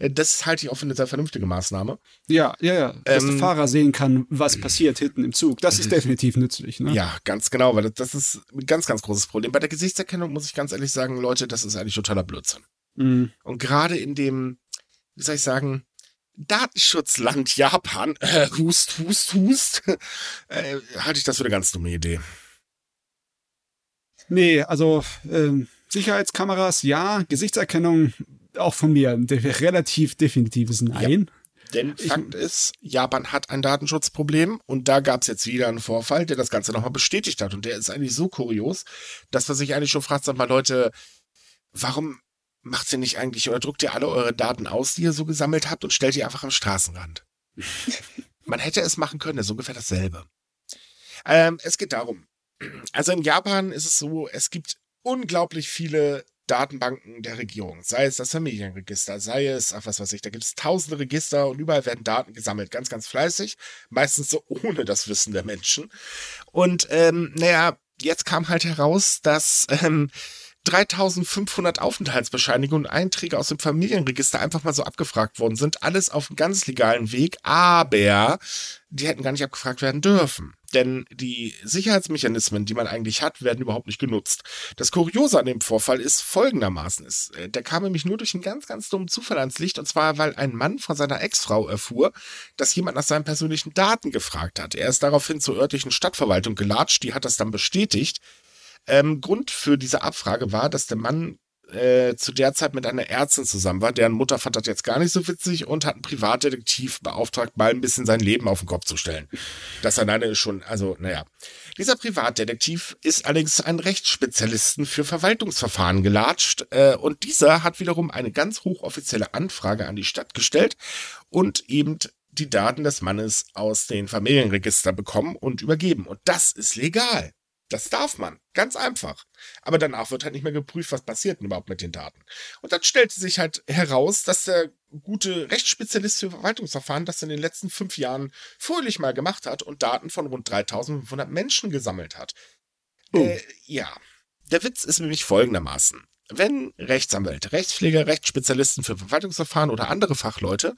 Äh, das halte ich auch für eine sehr vernünftige Maßnahme. Ja, ja, ja. Dass ähm, der Fahrer sehen kann, was passiert hinten im Zug. Das ist definitiv nützlich. Ne? Ja, ganz genau, weil das ist ein ganz, ganz großes Problem. Bei der Gesichtserkennung muss ich ganz ehrlich sagen, Leute, das ist eigentlich totaler Blödsinn. Mhm. Und gerade in dem, wie soll ich sagen, Datenschutzland Japan, äh, hust, hust, hust, äh, halte ich das für eine ganz dumme Idee. Nee, also ähm, Sicherheitskameras ja, Gesichtserkennung auch von mir relativ definitives Nein. Ja. Denn Fakt ist, Japan hat ein Datenschutzproblem und da gab es jetzt wieder einen Vorfall, der das Ganze nochmal bestätigt hat. Und der ist eigentlich so kurios, dass man sich eigentlich schon fragt, sag mal, Leute, warum macht ihr nicht eigentlich oder druckt ihr alle eure Daten aus, die ihr so gesammelt habt und stellt die einfach am Straßenrand? Man hätte es machen können, das ist ungefähr dasselbe. Ähm, es geht darum. Also in Japan ist es so, es gibt unglaublich viele Datenbanken der Regierung, sei es das Familienregister, sei es, ach was weiß ich, da gibt es tausende Register und überall werden Daten gesammelt, ganz, ganz fleißig, meistens so ohne das Wissen der Menschen. Und ähm, naja, jetzt kam halt heraus, dass ähm, 3500 Aufenthaltsbescheinigungen und Einträge aus dem Familienregister einfach mal so abgefragt worden sind. Alles auf einem ganz legalen Weg, aber die hätten gar nicht abgefragt werden dürfen. Denn die Sicherheitsmechanismen, die man eigentlich hat, werden überhaupt nicht genutzt. Das Kuriose an dem Vorfall ist folgendermaßen. Ist, äh, der kam nämlich nur durch einen ganz, ganz dummen Zufall ans Licht. Und zwar, weil ein Mann von seiner Ex-Frau erfuhr, dass jemand nach seinen persönlichen Daten gefragt hat. Er ist daraufhin zur örtlichen Stadtverwaltung gelatscht. Die hat das dann bestätigt. Ähm, Grund für diese Abfrage war, dass der Mann äh, zu der Zeit mit einer Ärztin zusammen war. Deren Mutter fand das jetzt gar nicht so witzig und hat einen Privatdetektiv beauftragt, mal ein bisschen sein Leben auf den Kopf zu stellen. Das alleine ist schon, also, naja. Dieser Privatdetektiv ist allerdings ein Rechtsspezialisten für Verwaltungsverfahren gelatscht äh, und dieser hat wiederum eine ganz hochoffizielle Anfrage an die Stadt gestellt und eben die Daten des Mannes aus den Familienregister bekommen und übergeben. Und das ist legal. Das darf man. Ganz einfach. Aber danach wird halt nicht mehr geprüft, was passiert denn überhaupt mit den Daten. Und dann stellte sich halt heraus, dass der gute Rechtsspezialist für Verwaltungsverfahren das in den letzten fünf Jahren fröhlich mal gemacht hat und Daten von rund 3500 Menschen gesammelt hat. Oh. Äh, ja. Der Witz ist nämlich folgendermaßen. Wenn Rechtsanwälte, Rechtspfleger, Rechtsspezialisten für Verwaltungsverfahren oder andere Fachleute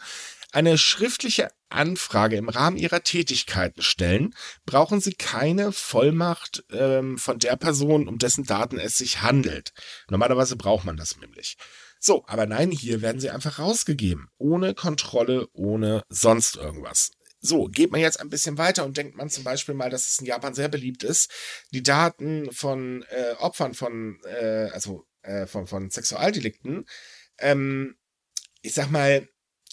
eine schriftliche Anfrage im Rahmen ihrer Tätigkeiten stellen, brauchen sie keine Vollmacht ähm, von der Person, um dessen Daten es sich handelt. Normalerweise braucht man das nämlich. So, aber nein, hier werden sie einfach rausgegeben. Ohne Kontrolle, ohne sonst irgendwas. So, geht man jetzt ein bisschen weiter und denkt man zum Beispiel mal, dass es in Japan sehr beliebt ist, die Daten von äh, Opfern von, äh, also äh, von, von Sexualdelikten, ähm, ich sag mal,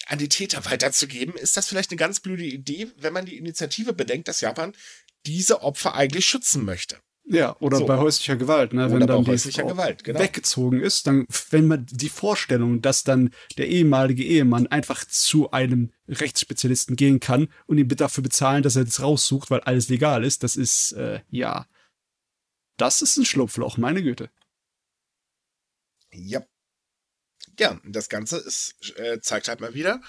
an die Täter weiterzugeben, ist das vielleicht eine ganz blöde Idee, wenn man die Initiative bedenkt, dass Japan diese Opfer eigentlich schützen möchte. Ja, oder so. bei häuslicher Gewalt, ne? wenn dann die Gewalt, genau. weggezogen ist, dann, wenn man die Vorstellung, dass dann der ehemalige Ehemann einfach zu einem Rechtsspezialisten gehen kann und ihm dafür bezahlen, dass er das raussucht, weil alles legal ist, das ist, äh, ja, das ist ein Schlupfloch, meine Güte. Ja, ja, das Ganze ist, äh, zeigt halt mal wieder,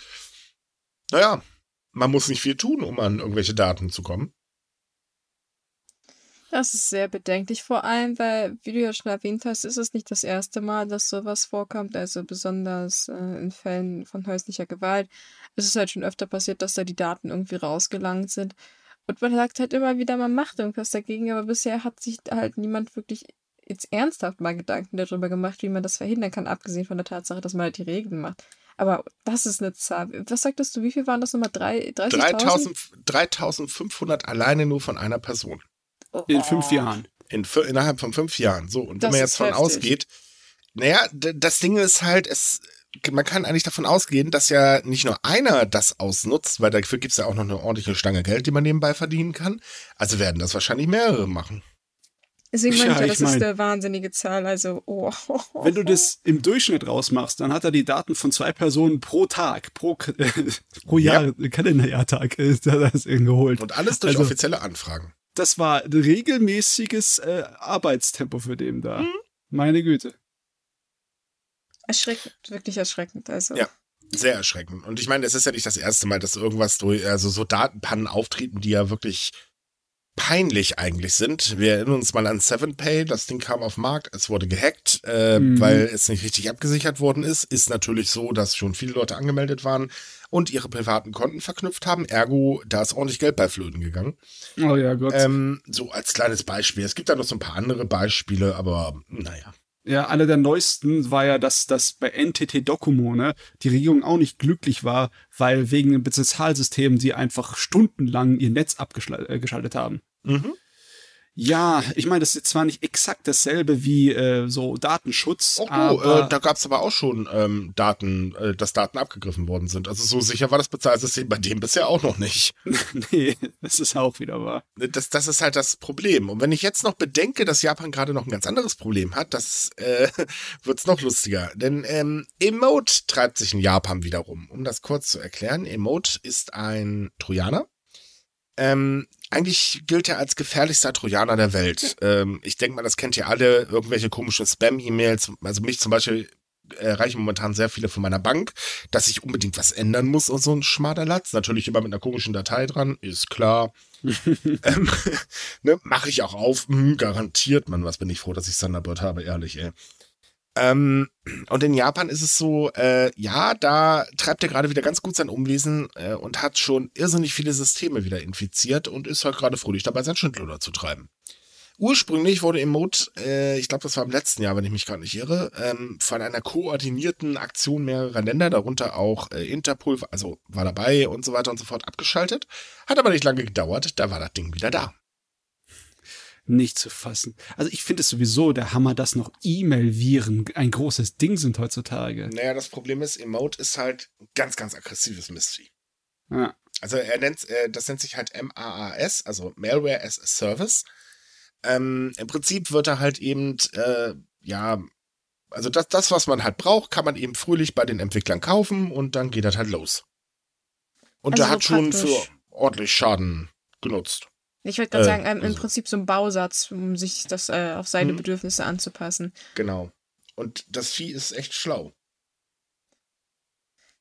naja, man muss nicht viel tun, um an irgendwelche Daten zu kommen. Das ist sehr bedenklich, vor allem, weil, wie du ja schon erwähnt hast, ist es nicht das erste Mal, dass sowas vorkommt, also besonders äh, in Fällen von häuslicher Gewalt. Es ist halt schon öfter passiert, dass da die Daten irgendwie rausgelangt sind. Und man sagt halt immer wieder, man macht irgendwas dagegen, aber bisher hat sich halt niemand wirklich jetzt ernsthaft mal Gedanken darüber gemacht, wie man das verhindern kann, abgesehen von der Tatsache, dass man halt die Regeln macht. Aber das ist eine Zahl. Was sagtest du, wie viel waren das nochmal? 30.000? 3500 alleine nur von einer Person. Oh. In fünf Jahren. In, innerhalb von fünf Jahren. So, und das wenn man jetzt von ausgeht, naja, das Ding ist halt, es, man kann eigentlich davon ausgehen, dass ja nicht nur einer das ausnutzt, weil dafür gibt's ja auch noch eine ordentliche Stange Geld, die man nebenbei verdienen kann. Also werden das wahrscheinlich mehrere machen. Deswegen meine Ja, ich ja, ich das mein- ist eine wahnsinnige Zahl. Also, oh. Wenn du das im Durchschnitt rausmachst, dann hat er die Daten von zwei Personen pro Tag, pro, pro Jahr, Kalenderjahrtag, äh, da hat er das geholt. Und alles durch Also- offizielle Anfragen. Das war ein regelmäßiges äh, Arbeitstempo für den da. Meine Güte. Erschreckend, wirklich erschreckend. Also. Ja. Sehr erschreckend. Und ich meine, es ist ja nicht das erste Mal, dass irgendwas durch, also so Datenpannen auftreten, die ja wirklich peinlich eigentlich sind. Wir erinnern uns mal an 7Pay, das Ding kam auf den Markt, es wurde gehackt, äh, Mhm. weil es nicht richtig abgesichert worden ist. Ist natürlich so, dass schon viele Leute angemeldet waren und ihre privaten Konten verknüpft haben. Ergo, da ist ordentlich Geld bei Flöten gegangen. Oh ja, Gott. Ähm, so als kleines Beispiel. Es gibt da noch so ein paar andere Beispiele, aber naja. Ja, einer der neuesten war ja, dass, dass bei NTT Docomo, ne, die Regierung auch nicht glücklich war, weil wegen dem Bezahlsystem die einfach stundenlang ihr Netz abgeschaltet haben. Mhm. Ja, ich meine, das ist zwar nicht exakt dasselbe wie äh, so Datenschutz, Oh, du, aber äh, da gab es aber auch schon ähm, Daten, äh, dass Daten abgegriffen worden sind. Also so sicher war das Bezahlsystem bei dem bisher auch noch nicht. nee, das ist auch wieder wahr. Das, das ist halt das Problem. Und wenn ich jetzt noch bedenke, dass Japan gerade noch ein ganz anderes Problem hat, das äh, wird's noch lustiger. Denn ähm, Emote treibt sich in Japan wieder rum. Um das kurz zu erklären, Emote ist ein Trojaner. Ähm, eigentlich gilt er als gefährlichster Trojaner der Welt. Ähm, ich denke mal, das kennt ihr alle, irgendwelche komischen Spam-E-Mails. Also mich zum Beispiel erreichen momentan sehr viele von meiner Bank, dass ich unbedingt was ändern muss und so ein Schmaderlatz. Natürlich immer mit einer komischen Datei dran, ist klar. ähm, ne, Mache ich auch auf, hm, garantiert, man, was bin ich froh, dass ich Thunderbird habe, ehrlich, ey. Ähm, und in Japan ist es so, äh, ja, da treibt er gerade wieder ganz gut sein Umwesen äh, und hat schon irrsinnig viele Systeme wieder infiziert und ist halt gerade fröhlich dabei, sein Schindluder zu treiben. Ursprünglich wurde Emote, äh, ich glaube, das war im letzten Jahr, wenn ich mich gerade nicht irre, ähm, von einer koordinierten Aktion mehrerer Länder, darunter auch äh, Interpol, also war dabei und so weiter und so fort, abgeschaltet. Hat aber nicht lange gedauert, da war das Ding wieder da. Nicht zu fassen. Also ich finde es sowieso der Hammer, dass noch E-Mail-Viren ein großes Ding sind heutzutage. Naja, das Problem ist, Emote ist halt ein ganz, ganz aggressives Mistvieh. Ja. Also er nennt, äh, das nennt sich halt MAAS, also Malware as a Service. Ähm, Im Prinzip wird er halt eben, äh, ja, also das, das, was man halt braucht, kann man eben fröhlich bei den Entwicklern kaufen und dann geht das halt los. Und Also der hat schon für ordentlich Schaden genutzt. Ich wollte gerade Äh, sagen, ähm, im also- Prinzip so ein Bausatz, um sich das äh, auf seine Mhm. Bedürfnisse anzupassen. Genau. Und das Vieh ist echt schlau.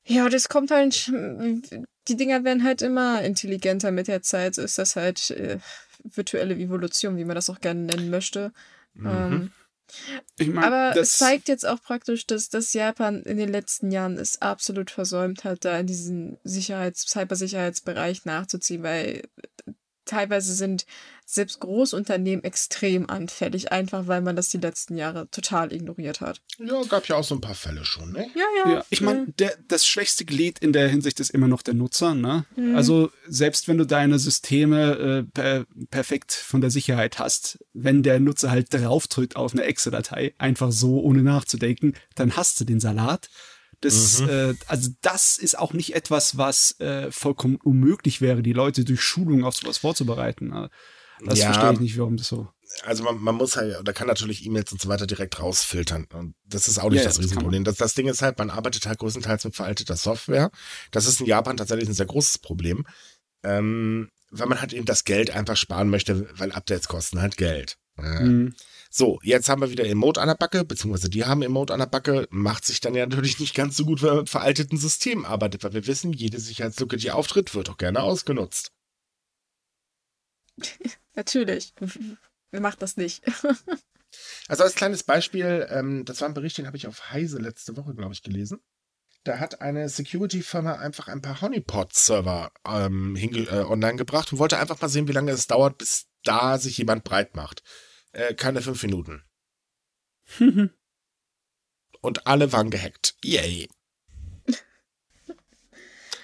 Ja, das kommt halt, die Dinger werden halt immer intelligenter mit der Zeit. So ist das halt äh, virtuelle Evolution, wie man das auch gerne nennen möchte. Mhm. Ähm, Ich meine, aber es zeigt jetzt auch praktisch, dass, dass Japan in den letzten Jahren es absolut versäumt hat, da in diesen Sicherheits-, Cybersicherheitsbereich nachzuziehen, weil teilweise sind selbst Großunternehmen extrem anfällig, einfach weil man das die letzten Jahre total ignoriert hat. Ja, gab ja auch so ein paar Fälle schon, ne? Ja, ja. Ja, ich meine, das schwächste Glied in der Hinsicht ist immer noch der Nutzer. Ne? Mhm. Also selbst wenn du deine Systeme äh, per, perfekt von der Sicherheit hast, wenn der Nutzer halt draufdrückt auf eine Excel-Datei, einfach so ohne nachzudenken, dann hast du den Salat. Das, Mhm. äh, also das ist auch nicht etwas, was äh, vollkommen unmöglich wäre, die Leute durch Schulung auf sowas vorzubereiten. Ne? Das Ja. verstehe ich nicht, warum das so. also man, man muss halt, oder kann natürlich E-Mails und so weiter direkt rausfiltern. Und das ist auch nicht Ja, das das Riesenproblem. Das, das Ding ist halt, man arbeitet halt größtenteils mit veralteter Software. Das ist in Japan tatsächlich ein sehr großes Problem. Ähm, weil man halt eben das Geld einfach sparen möchte, weil Updates kosten halt Geld. Äh, Mhm. So, jetzt haben wir wieder Emote an der Backe, beziehungsweise die haben Emote an der Backe. Macht sich dann ja natürlich nicht ganz so gut, wenn man mit veralteten Systemen arbeitet, weil wir wissen, jede Sicherheitslücke, die auftritt, wird auch gerne ausgenutzt. Natürlich. Wer macht das nicht? Also als kleines Beispiel, ähm, das war ein Bericht, den habe ich auf Heise letzte Woche, glaube ich, gelesen. Da hat eine Security-Firma einfach ein paar Honeypot-Server ähm, äh, online gebracht und wollte einfach mal sehen, wie lange es dauert, bis da sich jemand breit macht. Äh, keine fünf Minuten. Und alle waren gehackt. Yay.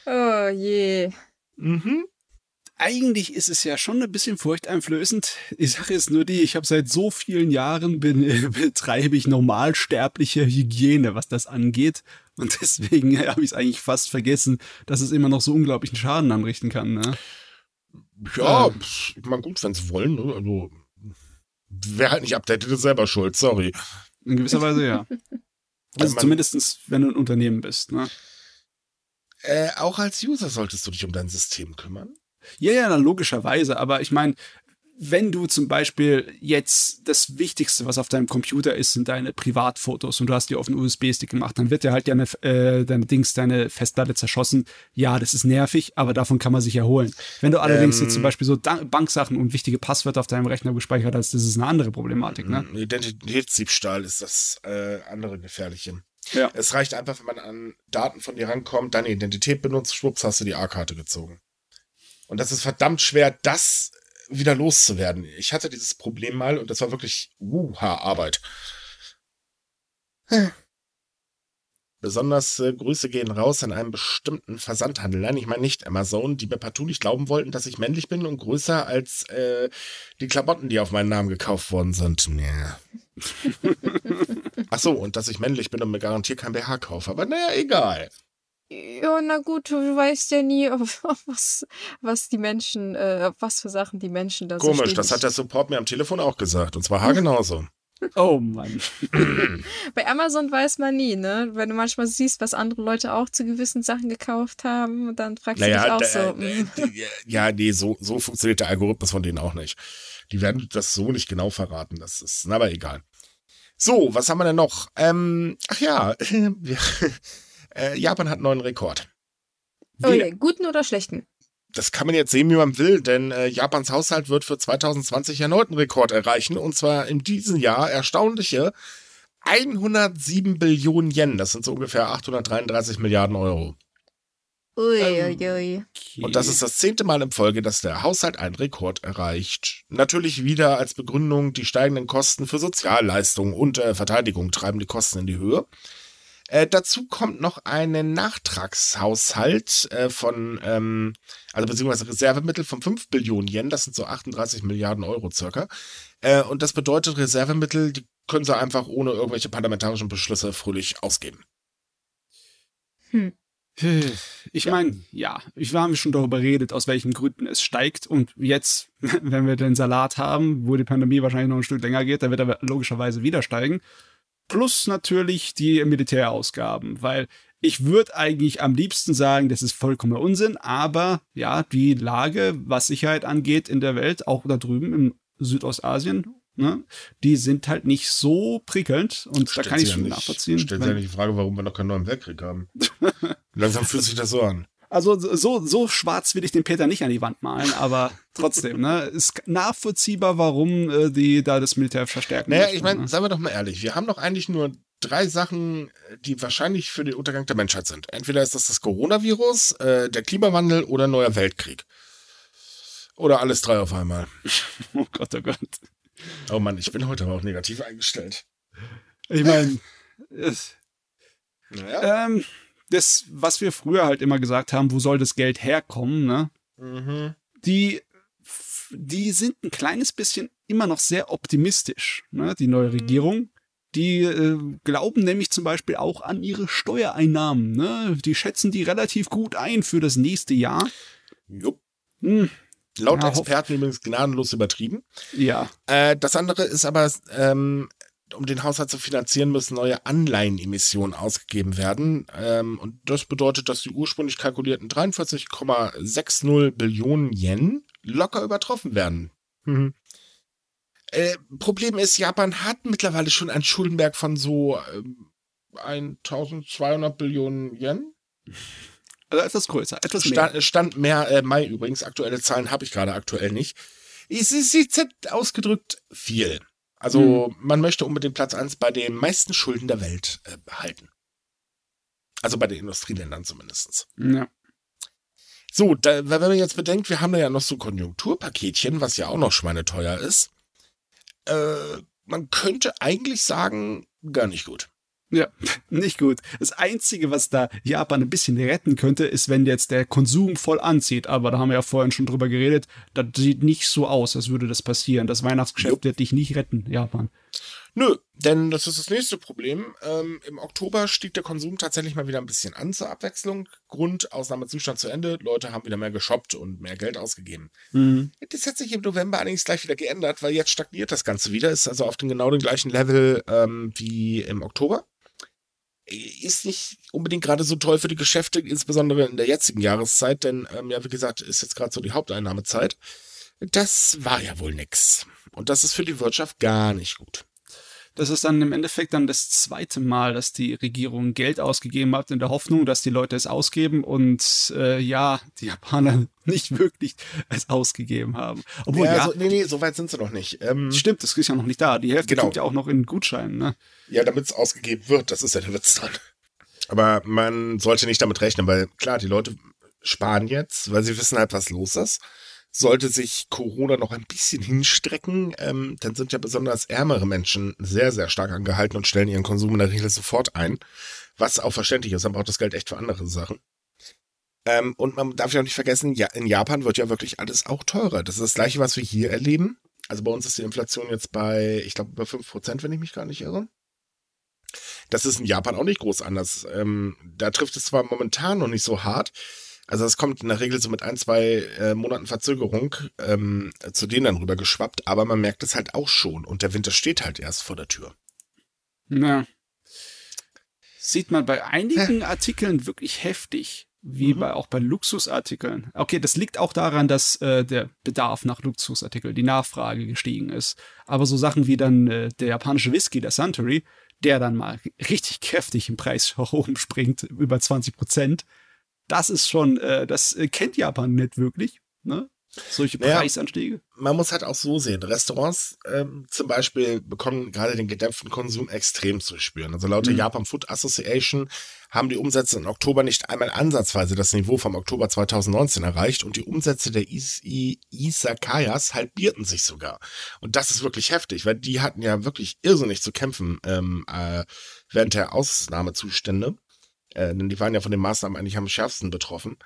oh je. Mhm. eigentlich ist es ja schon ein bisschen furchteinflößend. Die Sache ist nur die, ich habe seit so vielen Jahren bin, betreibe ich normalsterbliche Hygiene, was das angeht. Und deswegen habe ich es eigentlich fast vergessen, dass es immer noch so unglaublichen Schaden anrichten kann. Ne? Ja, ähm. mal gut, wenn sie wollen. Ne? Also, wer halt nicht updatet, ist selber schuld, sorry. In gewisser Weise ja. Also, also zumindest, wenn du ein Unternehmen bist. Ne? Äh, auch als User solltest du dich um dein System kümmern. Ja, ja, logischerweise. Aber ich meine, wenn du zum Beispiel jetzt das Wichtigste, was auf deinem Computer ist, sind deine Privatfotos und du hast die auf einen USB-Stick gemacht, dann wird dir halt deine, äh, deine Dings, deine Festplatte zerschossen. Ja, das ist nervig, aber davon kann man sich erholen. Wenn du allerdings ähm, jetzt zum Beispiel so Banksachen und wichtige Passwörter auf deinem Rechner gespeichert hast, das ist eine andere Problematik. Ne? Identitätsdiebstahl ist das äh, andere Gefährliche. Ja. Es reicht einfach, wenn man an Daten von dir rankommt, deine Identität benutzt, schwupps, hast du die A-Karte gezogen. Und das ist verdammt schwer, das wieder loszuwerden. Ich hatte dieses Problem mal und das war wirklich wuha Arbeit. Besonders äh, Grüße gehen raus an einem bestimmten Versandhandel. Nein, ich meine nicht Amazon, die mir partout nicht glauben wollten, dass ich männlich bin und größer als äh, die Klamotten, die auf meinen Namen gekauft worden sind. Ja. Ach so, und dass ich männlich bin und mir garantiert kein BH kaufe. Aber naja, egal. Ja, na gut, du weißt ja nie, was, was die Menschen, äh, was für Sachen die Menschen da Komisch, so das hat der Support mir am Telefon auch gesagt. Und zwar haargenauso. Oh Mann. Bei Amazon weiß man nie, ne? Wenn du manchmal siehst, was andere Leute auch zu gewissen Sachen gekauft haben, dann fragst naja, du dich auch da, so. Äh, ja, nee, so, so funktioniert der Algorithmus von denen auch nicht. Die werden das so nicht genau verraten. Das ist, aber egal. So, was haben wir denn noch? Ähm, ach ja, wir, äh, Japan hat einen neuen Rekord. Okay, oh guten oder schlechten? Das kann man jetzt sehen, wie man will, denn äh, Japans Haushalt wird für 2020 erneut einen Rekord erreichen. Und zwar in diesem Jahr erstaunliche 107 Billionen Yen. Das sind so ungefähr 833 Milliarden Euro. Uiuiui. Ähm. Okay. Und das ist das zehnte Mal in Folge, dass der Haushalt einen Rekord erreicht. Natürlich wieder als Begründung, die steigenden Kosten für Sozialleistungen und äh, Verteidigung treiben die Kosten in die Höhe. Äh, dazu kommt noch ein Nachtragshaushalt äh, von, ähm, also beziehungsweise Reservemittel von 5 Billionen Yen, das sind so 38 Milliarden Euro circa. Äh, und das bedeutet Reservemittel, die können sie einfach ohne irgendwelche parlamentarischen Beschlüsse fröhlich ausgeben. Hm. Ich meine, ja, ich wir haben schon darüber geredet, aus welchen Gründen es steigt. Und jetzt, wenn wir den Salat haben, wo die Pandemie wahrscheinlich noch ein Stück länger geht, dann wird er logischerweise wieder steigen. Plus natürlich die Militärausgaben, weil ich würde eigentlich am liebsten sagen, das ist vollkommener Unsinn, aber ja, die Lage, was Sicherheit angeht in der Welt, auch da drüben im Südostasien, ne, die sind halt nicht so prickelnd und stellt da kann ich schon ja nachvollziehen. Stellt sich ja nicht die Frage, warum wir noch keinen neuen Weltkrieg haben. Langsam fühlt sich das so an. Also so, so schwarz will ich den Peter nicht an die Wand malen, aber trotzdem, ne, ist nachvollziehbar, warum äh, die da das Militär verstärken. Naja, möchten, ich meine, ne? seien wir doch mal ehrlich, wir haben doch eigentlich nur drei Sachen, die wahrscheinlich für den Untergang der Menschheit sind. Entweder ist das das Coronavirus, äh, der Klimawandel oder neuer Weltkrieg. Oder alles drei auf einmal. oh Gott, oh Gott. Oh Mann, ich bin heute aber auch negativ eingestellt. Ich meine, naja. ähm, das, was wir früher halt immer gesagt haben, wo soll das Geld herkommen, ne? Mhm. Die, die sind ein kleines bisschen immer noch sehr optimistisch, ne? Die neue mhm. Regierung. Die äh, glauben nämlich zum Beispiel auch an ihre Steuereinnahmen. Ne? Die schätzen die relativ gut ein für das nächste Jahr. Jupp. Hm. Laut ja, Experten übrigens gnadenlos übertrieben. Ja. Äh, das andere ist aber ähm, um den Haushalt zu finanzieren, müssen neue Anleihenemissionen ausgegeben werden. Ähm, und das bedeutet, dass die ursprünglich kalkulierten 43,60 Billionen Yen locker übertroffen werden. Mhm. Äh, Problem ist, Japan hat mittlerweile schon ein Schuldenberg von so äh, 1200 Billionen Yen. Also etwas größer, etwas mehr. Stand, Stand mehr äh, Mai übrigens. Aktuelle Zahlen habe ich gerade aktuell nicht. Es ist jetzt ausgedrückt viel. Also hm. man möchte unbedingt Platz 1 bei den meisten Schulden der Welt äh, behalten. Also bei den Industrieländern zumindest. Ja. So, da, wenn man jetzt bedenkt, wir haben da ja noch so Konjunkturpaketchen, was ja auch noch schweineteuer ist. Äh, man könnte eigentlich sagen, gar nicht gut. Ja, nicht gut. Das Einzige, was da Japan ein bisschen retten könnte, ist, wenn jetzt der Konsum voll anzieht. Aber da haben wir ja vorhin schon drüber geredet. Das sieht nicht so aus, als würde das passieren. Das Weihnachtsgeschäft wird dich nicht retten, Japan. Nö, denn das ist das nächste Problem. Ähm, Im Oktober stieg der Konsum tatsächlich mal wieder ein bisschen an zur Abwechslung. Grund, Ausnahmezustand zu Ende. Leute haben wieder mehr geshoppt und mehr Geld ausgegeben. Mhm. Das hat sich im November allerdings gleich wieder geändert, weil jetzt stagniert das Ganze wieder. Ist also auf den genau den gleichen Level ähm, wie im Oktober. Ist nicht unbedingt gerade so toll für die Geschäfte, insbesondere in der jetzigen Jahreszeit, denn ähm, ja, wie gesagt, ist jetzt gerade so die Haupteinnahmezeit. Das war ja wohl nix. Und das ist für die Wirtschaft gar nicht gut. Das ist dann im Endeffekt dann das zweite Mal, dass die Regierung Geld ausgegeben hat, in der Hoffnung, dass die Leute es ausgeben und äh, ja, die Japaner nicht wirklich es ausgegeben haben. Obwohl, ja, ja so, nee, nee, so weit sind sie noch nicht. Ähm, stimmt, das ist ja noch nicht da. Die Hälfte genau. kommt ja auch noch in Gutscheinen, ne? Ja, damit es ausgegeben wird, das ist ja der Witz dran. Aber man sollte nicht damit rechnen, weil klar, die Leute sparen jetzt, weil sie wissen halt, was los ist sollte sich Corona noch ein bisschen hinstrecken, ähm, dann sind ja besonders ärmere Menschen sehr, sehr stark angehalten und stellen ihren Konsum in der Regel sofort ein. Was auch verständlich ist, man braucht das Geld echt für andere Sachen. Ähm, und man darf ja auch nicht vergessen, ja, in Japan wird ja wirklich alles auch teurer. Das ist das gleiche, was wir hier erleben. Also bei uns ist die Inflation jetzt bei, ich glaube, über 5%, wenn ich mich gar nicht irre. Das ist in Japan auch nicht groß anders. Ähm, da trifft es zwar momentan noch nicht so hart, also es kommt in der Regel so mit ein, zwei äh, Monaten Verzögerung ähm, zu denen dann rüber geschwappt, aber man merkt es halt auch schon und der Winter steht halt erst vor der Tür. Na. Sieht man bei einigen ja. Artikeln wirklich heftig, wie mhm. bei auch bei Luxusartikeln. Okay, das liegt auch daran, dass äh, der Bedarf nach Luxusartikeln, die Nachfrage gestiegen ist. Aber so Sachen wie dann äh, der japanische Whisky, der Suntory, der dann mal richtig kräftig im Preis hochspringt, über 20 Prozent, das ist schon, äh, das äh, kennt Japan nicht wirklich, ne? Solche naja, Preisanstiege. Man muss halt auch so sehen. Restaurants ähm, zum Beispiel bekommen gerade den gedämpften Konsum extrem zu spüren. Also laut der mhm. Japan Food Association haben die Umsätze im Oktober nicht einmal ansatzweise das Niveau vom Oktober 2019 erreicht und die Umsätze der Is Isakayas halbierten sich sogar. Und das ist wirklich heftig, weil die hatten ja wirklich irrsinnig zu kämpfen ähm, äh, während der Ausnahmezustände. Äh, denn die waren ja von den Maßnahmen eigentlich am schärfsten betroffen.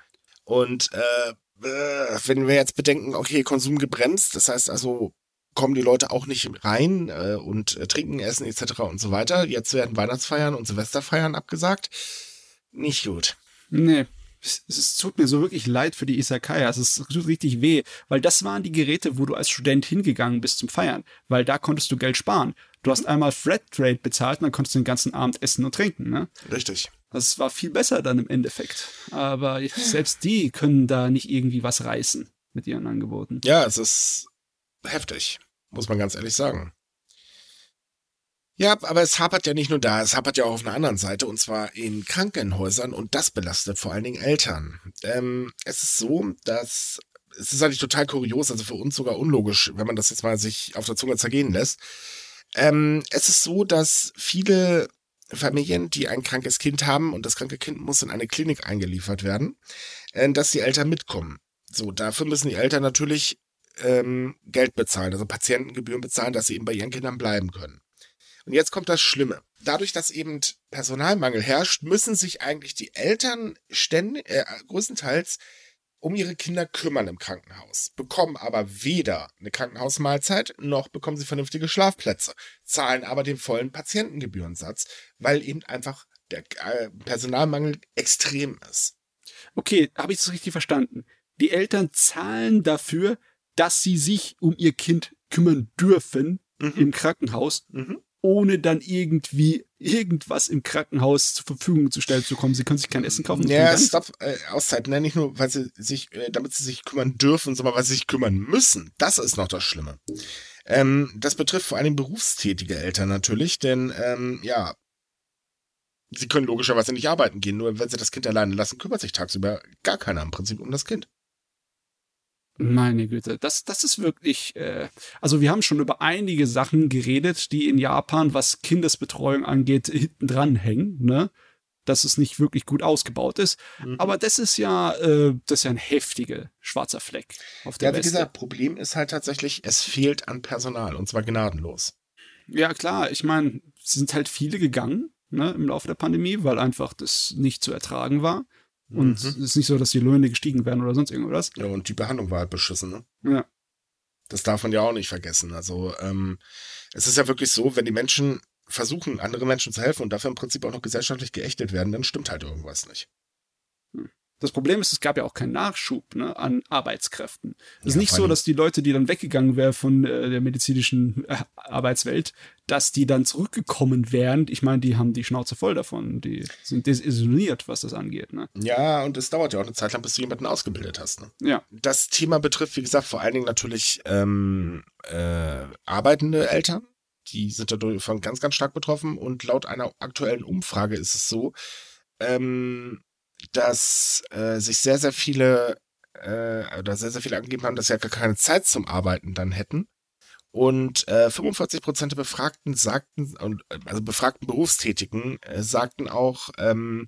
Und äh, äh, wenn wir jetzt bedenken, okay, Konsum gebremst, das heißt also, kommen die Leute auch nicht rein äh, und äh, trinken, essen etc. und so weiter. Jetzt werden Weihnachtsfeiern und Silvesterfeiern abgesagt. Nicht gut. Nee. Es, es tut mir so wirklich leid für die Isakaya. Es tut richtig weh, weil das waren die Geräte, wo du als Student hingegangen bist zum Feiern, weil da konntest du Geld sparen. Du hast einmal Flat Trade bezahlt und dann konntest du den ganzen Abend essen und trinken, ne? Richtig. Das war viel besser dann im Endeffekt. Aber selbst die können da nicht irgendwie was reißen mit ihren Angeboten. Ja, es ist heftig, muss man ganz ehrlich sagen. Ja, aber es hapert ja nicht nur da, es hapert ja auch auf einer anderen Seite, und zwar in Krankenhäusern, und das belastet vor allen Dingen Eltern. Ähm, es ist so, dass es ist eigentlich total kurios, also für uns sogar unlogisch, wenn man das jetzt mal sich auf der Zunge zergehen lässt. Ähm, es ist so, dass viele Familien, die ein krankes Kind haben und das kranke Kind muss in eine Klinik eingeliefert werden, äh, dass die Eltern mitkommen. So, dafür müssen die Eltern natürlich ähm, Geld bezahlen, also Patientengebühren bezahlen, dass sie eben bei ihren Kindern bleiben können. Und jetzt kommt das Schlimme. Dadurch, dass eben Personalmangel herrscht, müssen sich eigentlich die Eltern ständig, äh, größtenteils um ihre Kinder kümmern im Krankenhaus, bekommen aber weder eine Krankenhausmahlzeit noch bekommen sie vernünftige Schlafplätze, zahlen aber den vollen Patientengebührensatz, weil eben einfach der äh, Personalmangel extrem ist. Okay, habe ich das richtig verstanden? Die Eltern zahlen dafür, dass sie sich um ihr Kind kümmern dürfen mhm. im Krankenhaus, mhm ohne dann irgendwie irgendwas im Krankenhaus zur Verfügung zu stellen zu kommen. Sie können sich kein Essen kaufen. Ja, stopp, äh, Auszeit. Ne? Nicht nur, weil sie sich, äh, damit sie sich kümmern dürfen, sondern weil sie sich kümmern müssen. Das ist noch das Schlimme. Ähm, das betrifft vor allem berufstätige Eltern natürlich, denn ähm, ja, sie können logischerweise nicht arbeiten gehen. Nur wenn sie das Kind alleine lassen, kümmert sich tagsüber gar keiner im Prinzip um das Kind. Meine Güte, das, das ist wirklich, äh, also wir haben schon über einige Sachen geredet, die in Japan, was Kindesbetreuung angeht, hinten dran hängen, ne? Dass es nicht wirklich gut ausgebaut ist. Mhm. Aber das ist ja, äh, das ist ja ein heftiger schwarzer Fleck auf der Ja, wie gesagt, Problem ist halt tatsächlich, es fehlt an Personal und zwar gnadenlos. Ja, klar, ich meine, sind halt viele gegangen, ne, im Laufe der Pandemie, weil einfach das nicht zu ertragen war. Und mhm. es ist nicht so, dass die Löhne gestiegen werden oder sonst irgendwas. Ja, und die Behandlung war halt beschissen, ne? Ja. Das darf man ja auch nicht vergessen. Also, ähm, es ist ja wirklich so, wenn die Menschen versuchen, anderen Menschen zu helfen und dafür im Prinzip auch noch gesellschaftlich geächtet werden, dann stimmt halt irgendwas nicht. Das Problem ist, es gab ja auch keinen Nachschub ne, an Arbeitskräften. Es ja, ist nicht so, dass die Leute, die dann weggegangen wären von äh, der medizinischen äh, Arbeitswelt, dass die dann zurückgekommen wären. Ich meine, die haben die Schnauze voll davon. Die sind desillusioniert, was das angeht. Ne? Ja, und es dauert ja auch eine Zeit lang, bis du jemanden ausgebildet hast. Ne? Ja. Das Thema betrifft, wie gesagt, vor allen Dingen natürlich ähm, äh, arbeitende Eltern. Die sind davon ganz, ganz stark betroffen. Und laut einer aktuellen Umfrage ist es so, ähm, dass äh, sich sehr, sehr viele äh, oder sehr, sehr viele angegeben haben, dass sie ja gar keine Zeit zum Arbeiten dann hätten. Und äh, 45 Prozent der Befragten sagten, also befragten Berufstätigen, äh, sagten auch, ähm,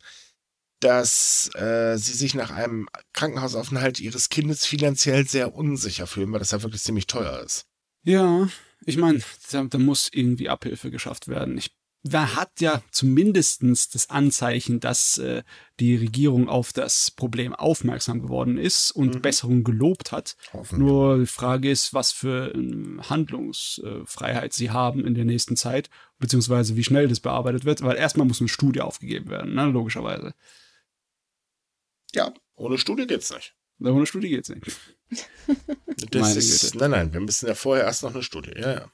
dass äh, sie sich nach einem Krankenhausaufenthalt ihres Kindes finanziell sehr unsicher fühlen, weil das ja wirklich ziemlich teuer ist. Ja, ich meine, da, da, muss irgendwie Abhilfe geschafft werden. Ich wer hat ja zumindestens das Anzeichen, dass äh, die Regierung auf das Problem aufmerksam geworden ist und mhm. Besserung gelobt hat. Nur die Frage ist, was für äh, Handlungsfreiheit sie haben in der nächsten Zeit, beziehungsweise wie schnell das bearbeitet wird, weil erstmal muss eine Studie aufgegeben werden, ne, logischerweise. Ja, ohne Studie geht's nicht. Ohne Studie geht's nicht. das ist, nein, nein, wir müssen ja vorher erst noch eine Studie, ja, ja.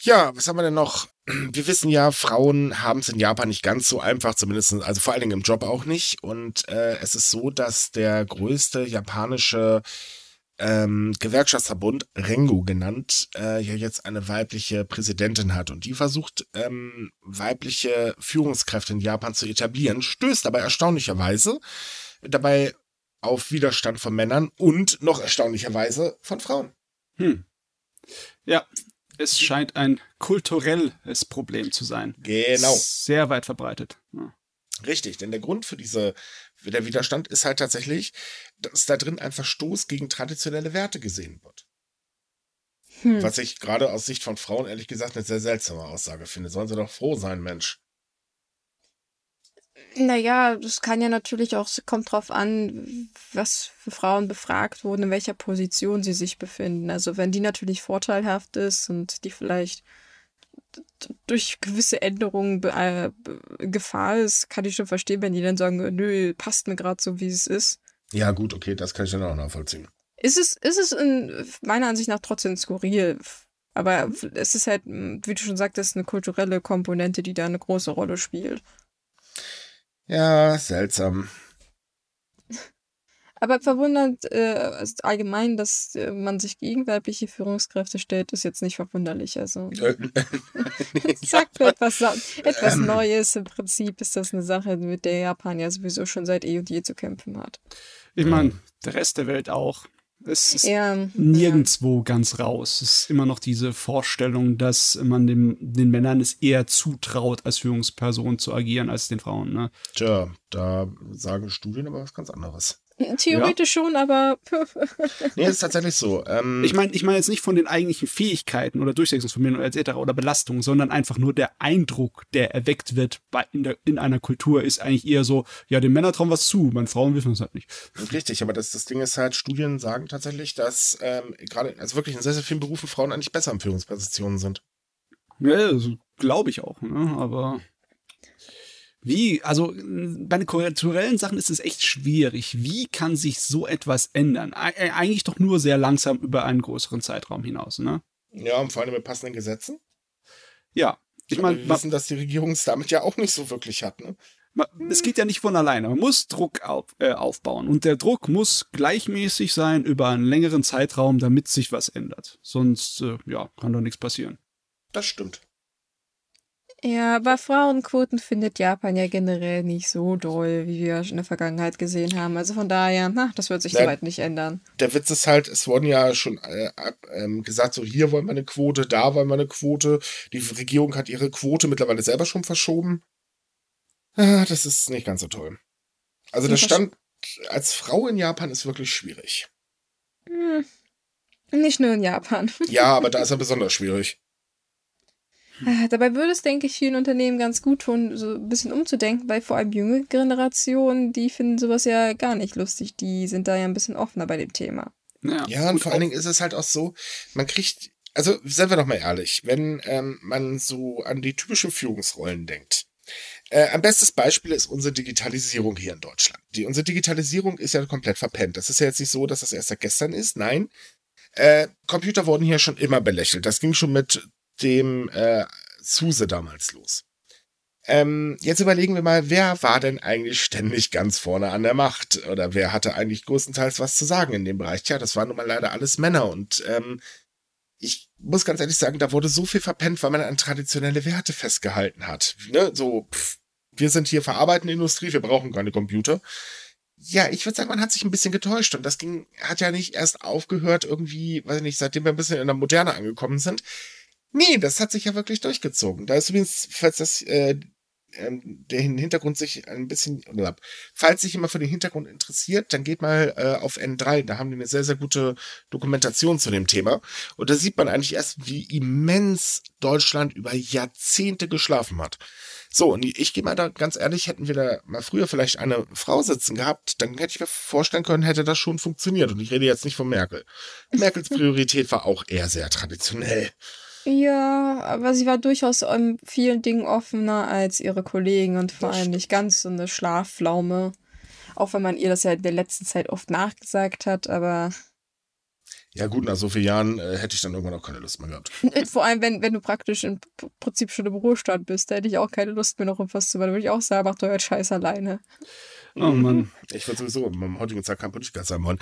Ja, was haben wir denn noch? Wir wissen ja, Frauen haben es in Japan nicht ganz so einfach, zumindest, also vor allen Dingen im Job auch nicht. Und äh, es ist so, dass der größte japanische ähm, Gewerkschaftsverbund, Rengo genannt, äh, ja jetzt eine weibliche Präsidentin hat. Und die versucht, ähm, weibliche Führungskräfte in Japan zu etablieren, stößt aber erstaunlicherweise dabei auf Widerstand von Männern und noch erstaunlicherweise von Frauen. Hm. Ja, es scheint ein kulturelles Problem zu sein. Genau. Sehr weit verbreitet. Ja. Richtig, denn der Grund für diese, der Widerstand ist halt tatsächlich, dass da drin ein Verstoß gegen traditionelle Werte gesehen wird. Hm. Was ich gerade aus Sicht von Frauen ehrlich gesagt eine sehr seltsame Aussage finde. Sollen sie doch froh sein, Mensch. Naja, das kann ja natürlich auch, kommt drauf an, was für Frauen befragt wurden, in welcher Position sie sich befinden. Also wenn die natürlich vorteilhaft ist und die vielleicht durch gewisse Änderungen äh, Gefahr ist, kann ich schon verstehen, wenn die dann sagen, nö, passt mir gerade so, wie es ist. Ja, gut, okay, das kann ich dann auch nachvollziehen. Ist es, ist es in meiner Ansicht nach trotzdem skurril. Aber es ist halt, wie du schon sagtest, eine kulturelle Komponente, die da eine große Rolle spielt. Ja, seltsam. Aber verwundert, äh, allgemein, dass äh, man sich gegen weibliche Führungskräfte stellt, ist jetzt nicht verwunderlich. Also sagt mir etwas, etwas ähm. Neues. Im Prinzip ist das eine Sache, mit der Japan ja sowieso schon seit eh und je zu kämpfen hat. Ich meine, der Rest der Welt auch. Es ist ja, nirgendwo ja. ganz raus. Es ist immer noch diese Vorstellung, dass man dem, den Männern es eher zutraut, als Führungsperson zu agieren, als den Frauen. Ne? Tja, da sagen Studien aber was ganz anderes. Theoretisch ja. schon, aber. nee, ist tatsächlich so. Ähm, ich meine ich mein jetzt nicht von den eigentlichen Fähigkeiten oder Durchsetzungsvermögen etc. oder Belastungen, sondern einfach nur der Eindruck, der erweckt wird bei, in, der, in einer Kultur, ist eigentlich eher so: ja, den Männern trauen was zu, meinen Frauen wissen es halt nicht. Richtig, aber das, das Ding ist halt, Studien sagen tatsächlich, dass ähm, gerade, also wirklich in sehr, sehr vielen Berufen Frauen eigentlich besser in Führungspositionen sind. Ja, also, glaube ich auch, ne? aber. Wie, also bei den kulturellen Sachen ist es echt schwierig. Wie kann sich so etwas ändern? E eigentlich doch nur sehr langsam über einen größeren Zeitraum hinaus, ne? Ja, und vor allem mit passenden Gesetzen. Ja. Ich meine, wir wissen, dass die Regierung es damit ja auch nicht so wirklich hat, ne? Es geht ja nicht von alleine. Man muss Druck auf, äh, aufbauen. Und der Druck muss gleichmäßig sein über einen längeren Zeitraum, damit sich was ändert. Sonst, äh, ja, kann doch nichts passieren. Das stimmt. Ja, aber Frauenquoten findet Japan ja generell nicht so doll, wie wir in der Vergangenheit gesehen haben. Also von daher, na, das wird sich ja, soweit nicht ändern. Der Witz ist halt, es wurden ja schon äh, äh, gesagt, so hier wollen wir eine Quote, da wollen wir eine Quote. Die Regierung hat ihre Quote mittlerweile selber schon verschoben. Ah, das ist nicht ganz so toll. Also der Stand als Frau in Japan ist wirklich schwierig. Hm. Nicht nur in Japan. Ja, aber da ist er besonders schwierig. Äh, dabei würde es, denke ich, vielen Unternehmen ganz gut tun, so ein bisschen umzudenken, weil vor allem junge Generationen, die finden sowas ja gar nicht lustig. Die sind da ja ein bisschen offener bei dem Thema. Ja, ja und vor allen Dingen ist es halt auch so, man kriegt, also seien wir doch mal ehrlich, wenn ähm, man so an die typischen Führungsrollen denkt. Äh, ein bestes Beispiel ist unsere Digitalisierung hier in Deutschland. Die, unsere Digitalisierung ist ja komplett verpennt. Das ist ja jetzt nicht so, dass das erst seit gestern ist. Nein, äh, Computer wurden hier schon immer belächelt. Das ging schon mit dem äh, SUSE damals los. Ähm, jetzt überlegen wir mal, wer war denn eigentlich ständig ganz vorne an der Macht? Oder wer hatte eigentlich größtenteils was zu sagen in dem Bereich? Tja, das waren nun mal leider alles Männer. Und ähm, ich muss ganz ehrlich sagen, da wurde so viel verpennt, weil man an traditionelle Werte festgehalten hat. Ne? So, pff, wir sind hier verarbeitende Industrie, wir brauchen keine Computer. Ja, ich würde sagen, man hat sich ein bisschen getäuscht und das ging, hat ja nicht erst aufgehört irgendwie, weiß ich nicht, seitdem wir ein bisschen in der Moderne angekommen sind. Nee, das hat sich ja wirklich durchgezogen. Da ist übrigens, falls das äh, ähm, der Hintergrund sich ein bisschen, falls sich immer für den Hintergrund interessiert, dann geht mal äh, auf N3, da haben die eine sehr, sehr gute Dokumentation zu dem Thema. Und da sieht man eigentlich erst, wie immens Deutschland über Jahrzehnte geschlafen hat. So, und ich gehe mal da ganz ehrlich, hätten wir da mal früher vielleicht eine Frau sitzen gehabt, dann hätte ich mir vorstellen können, hätte das schon funktioniert. Und ich rede jetzt nicht von Merkel. Merkels Priorität war auch eher sehr traditionell. Ja, aber sie war durchaus in vielen Dingen offener als ihre Kollegen und vor allem nicht ganz so eine Schlafpflaume. Auch wenn man ihr das ja in der letzten Zeit oft nachgesagt hat, aber. Ja, gut, nach so vielen Jahren äh, hätte ich dann irgendwann auch keine Lust mehr gehabt. Vor allem, wenn, wenn du praktisch im Prinzip schon im Ruhestand bist, da hätte ich auch keine Lust mehr noch irgendwas zu machen. Da würde ich auch sagen, mach doch jetzt Scheiß alleine. Oh Mann. Ich würde sowieso im heutigen Zeit kein Politiker sein wollen.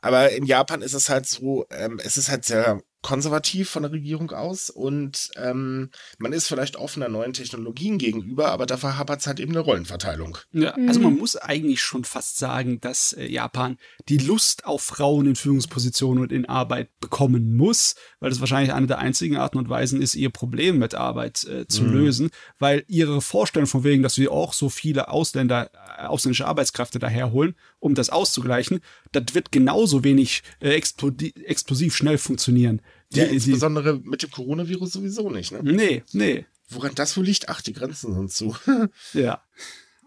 Aber in Japan ist es halt so, ähm, es ist halt sehr konservativ von der Regierung aus und ähm, man ist vielleicht offener neuen Technologien gegenüber, aber dafür hapert es halt eben eine Rollenverteilung. Ja, also man muss eigentlich schon fast sagen, dass äh, Japan die Lust auf Frauen in Führungspositionen und in Arbeit bekommen muss, weil das wahrscheinlich eine der einzigen Arten und Weisen ist, ihr Problem mit Arbeit äh, zu mhm. lösen, weil ihre Vorstellung von wegen, dass sie auch so viele Ausländer, äh, ausländische Arbeitskräfte daherholen, um das auszugleichen, das wird genauso wenig äh, explosiv schnell funktionieren. Die, ja, insbesondere die, mit dem Coronavirus sowieso nicht, ne? Nee, nee. Woran das wohl liegt? Ach, die Grenzen sind zu. ja.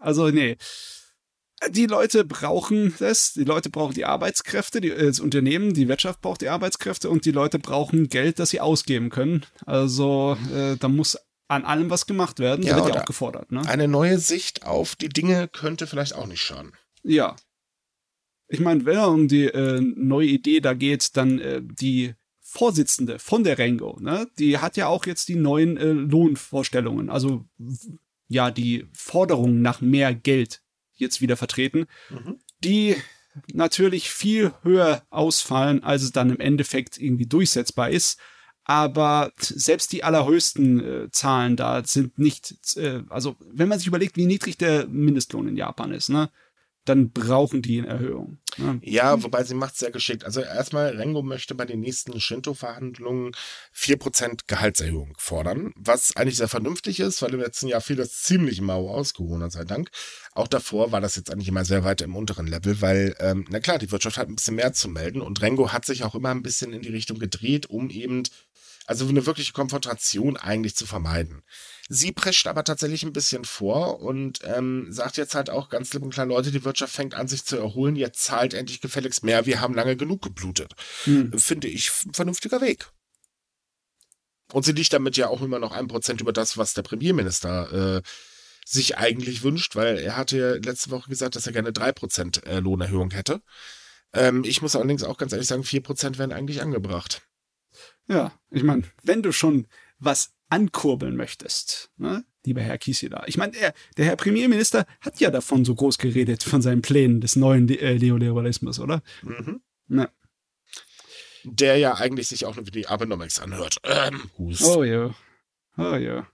Also, nee. Die Leute brauchen das, die Leute brauchen die Arbeitskräfte, die, das Unternehmen, die Wirtschaft braucht die Arbeitskräfte und die Leute brauchen Geld, das sie ausgeben können. Also äh, da muss an allem was gemacht werden, ja, wird ja auch gefordert. Ne? Eine neue Sicht auf die Dinge könnte vielleicht auch nicht schaden. Ja. Ich meine, wenn es um die äh, neue Idee da geht, dann äh, die Vorsitzende von der Rengo, ne, die hat ja auch jetzt die neuen äh, Lohnvorstellungen, also ja, die Forderungen nach mehr Geld jetzt wieder vertreten, mhm. die natürlich viel höher ausfallen, als es dann im Endeffekt irgendwie durchsetzbar ist. Aber selbst die allerhöchsten äh, Zahlen da sind nicht, äh, also wenn man sich überlegt, wie niedrig der Mindestlohn in Japan ist, ne, dann brauchen die eine Erhöhung. Ne? Ja, wobei sie macht es sehr geschickt. Also erstmal, Rengo möchte bei den nächsten Shinto-Verhandlungen 4% Gehaltserhöhung fordern, was eigentlich sehr vernünftig ist, weil im letzten Jahr fiel das ziemlich mau aus, Corona sei Dank. Auch davor war das jetzt eigentlich immer sehr weit im unteren Level, weil, ähm, na klar, die Wirtschaft hat ein bisschen mehr zu melden und Rengo hat sich auch immer ein bisschen in die Richtung gedreht, um eben also eine wirkliche Konfrontation eigentlich zu vermeiden. Sie prescht aber tatsächlich ein bisschen vor und ähm, sagt jetzt halt auch ganz lieb und klar, Leute, die Wirtschaft fängt an, sich zu erholen, jetzt zahlt endlich gefälligst mehr, wir haben lange genug geblutet. Hm. Finde ich ein vernünftiger Weg. Und sie liegt damit ja auch immer noch ein Prozent über das, was der Premierminister äh, sich eigentlich wünscht, weil er hatte ja letzte Woche gesagt, dass er gerne drei Prozent äh, Lohnerhöhung hätte. Ähm, ich muss allerdings auch ganz ehrlich sagen, vier Prozent wären eigentlich angebracht. Ja, ich meine, wenn du schon was ankurbeln möchtest, ne? lieber Herr Kisida. Ich meine, der, der Herr Premierminister hat ja davon so groß geredet, von seinen Plänen des neuen äh, Neoliberalismus, oder? Mhm. Na. Der ja eigentlich sich auch nur wie die Abenomics anhört. Ähm, oh ja. Oh ja.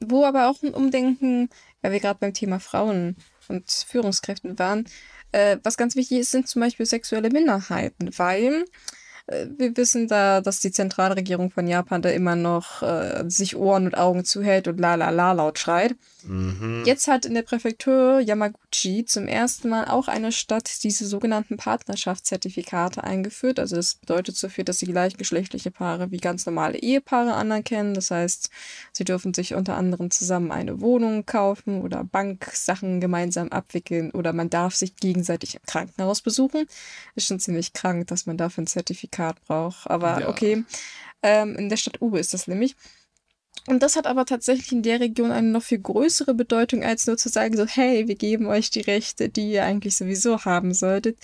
Wo aber auch ein Umdenken, weil wir gerade beim Thema Frauen und Führungskräften waren, äh, was ganz wichtig ist, sind zum Beispiel sexuelle Minderheiten, weil äh, wir wissen da, dass die Zentralregierung von Japan da immer noch äh, sich Ohren und Augen zuhält und la la la laut schreit. Mhm. Jetzt hat in der Präfektur Yamaguchi zum ersten Mal auch eine Stadt diese sogenannten Partnerschaftszertifikate eingeführt. Also das bedeutet so viel, dass sie gleichgeschlechtliche Paare wie ganz normale Ehepaare anerkennen. Das heißt, sie dürfen sich unter anderem zusammen eine Wohnung kaufen oder Banksachen gemeinsam abwickeln oder man darf sich gegenseitig im Krankenhaus besuchen. Ist schon ziemlich krank, dass man dafür ein Zertifikat braucht. Aber Ja. okay. Ähm, in der Stadt Uwe ist das nämlich. Und das hat aber tatsächlich in der Region eine noch viel größere Bedeutung, als nur zu sagen, so, hey, wir geben euch die Rechte, die ihr eigentlich sowieso haben solltet.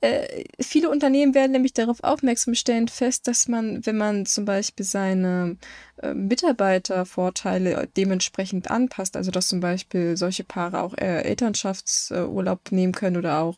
Äh, viele Unternehmen werden nämlich darauf aufmerksam, stellen fest, dass man, wenn man zum Beispiel seine äh, Mitarbeitervorteile dementsprechend anpasst, also dass zum Beispiel solche Paare auch äh, Elternschaftsurlaub nehmen können oder auch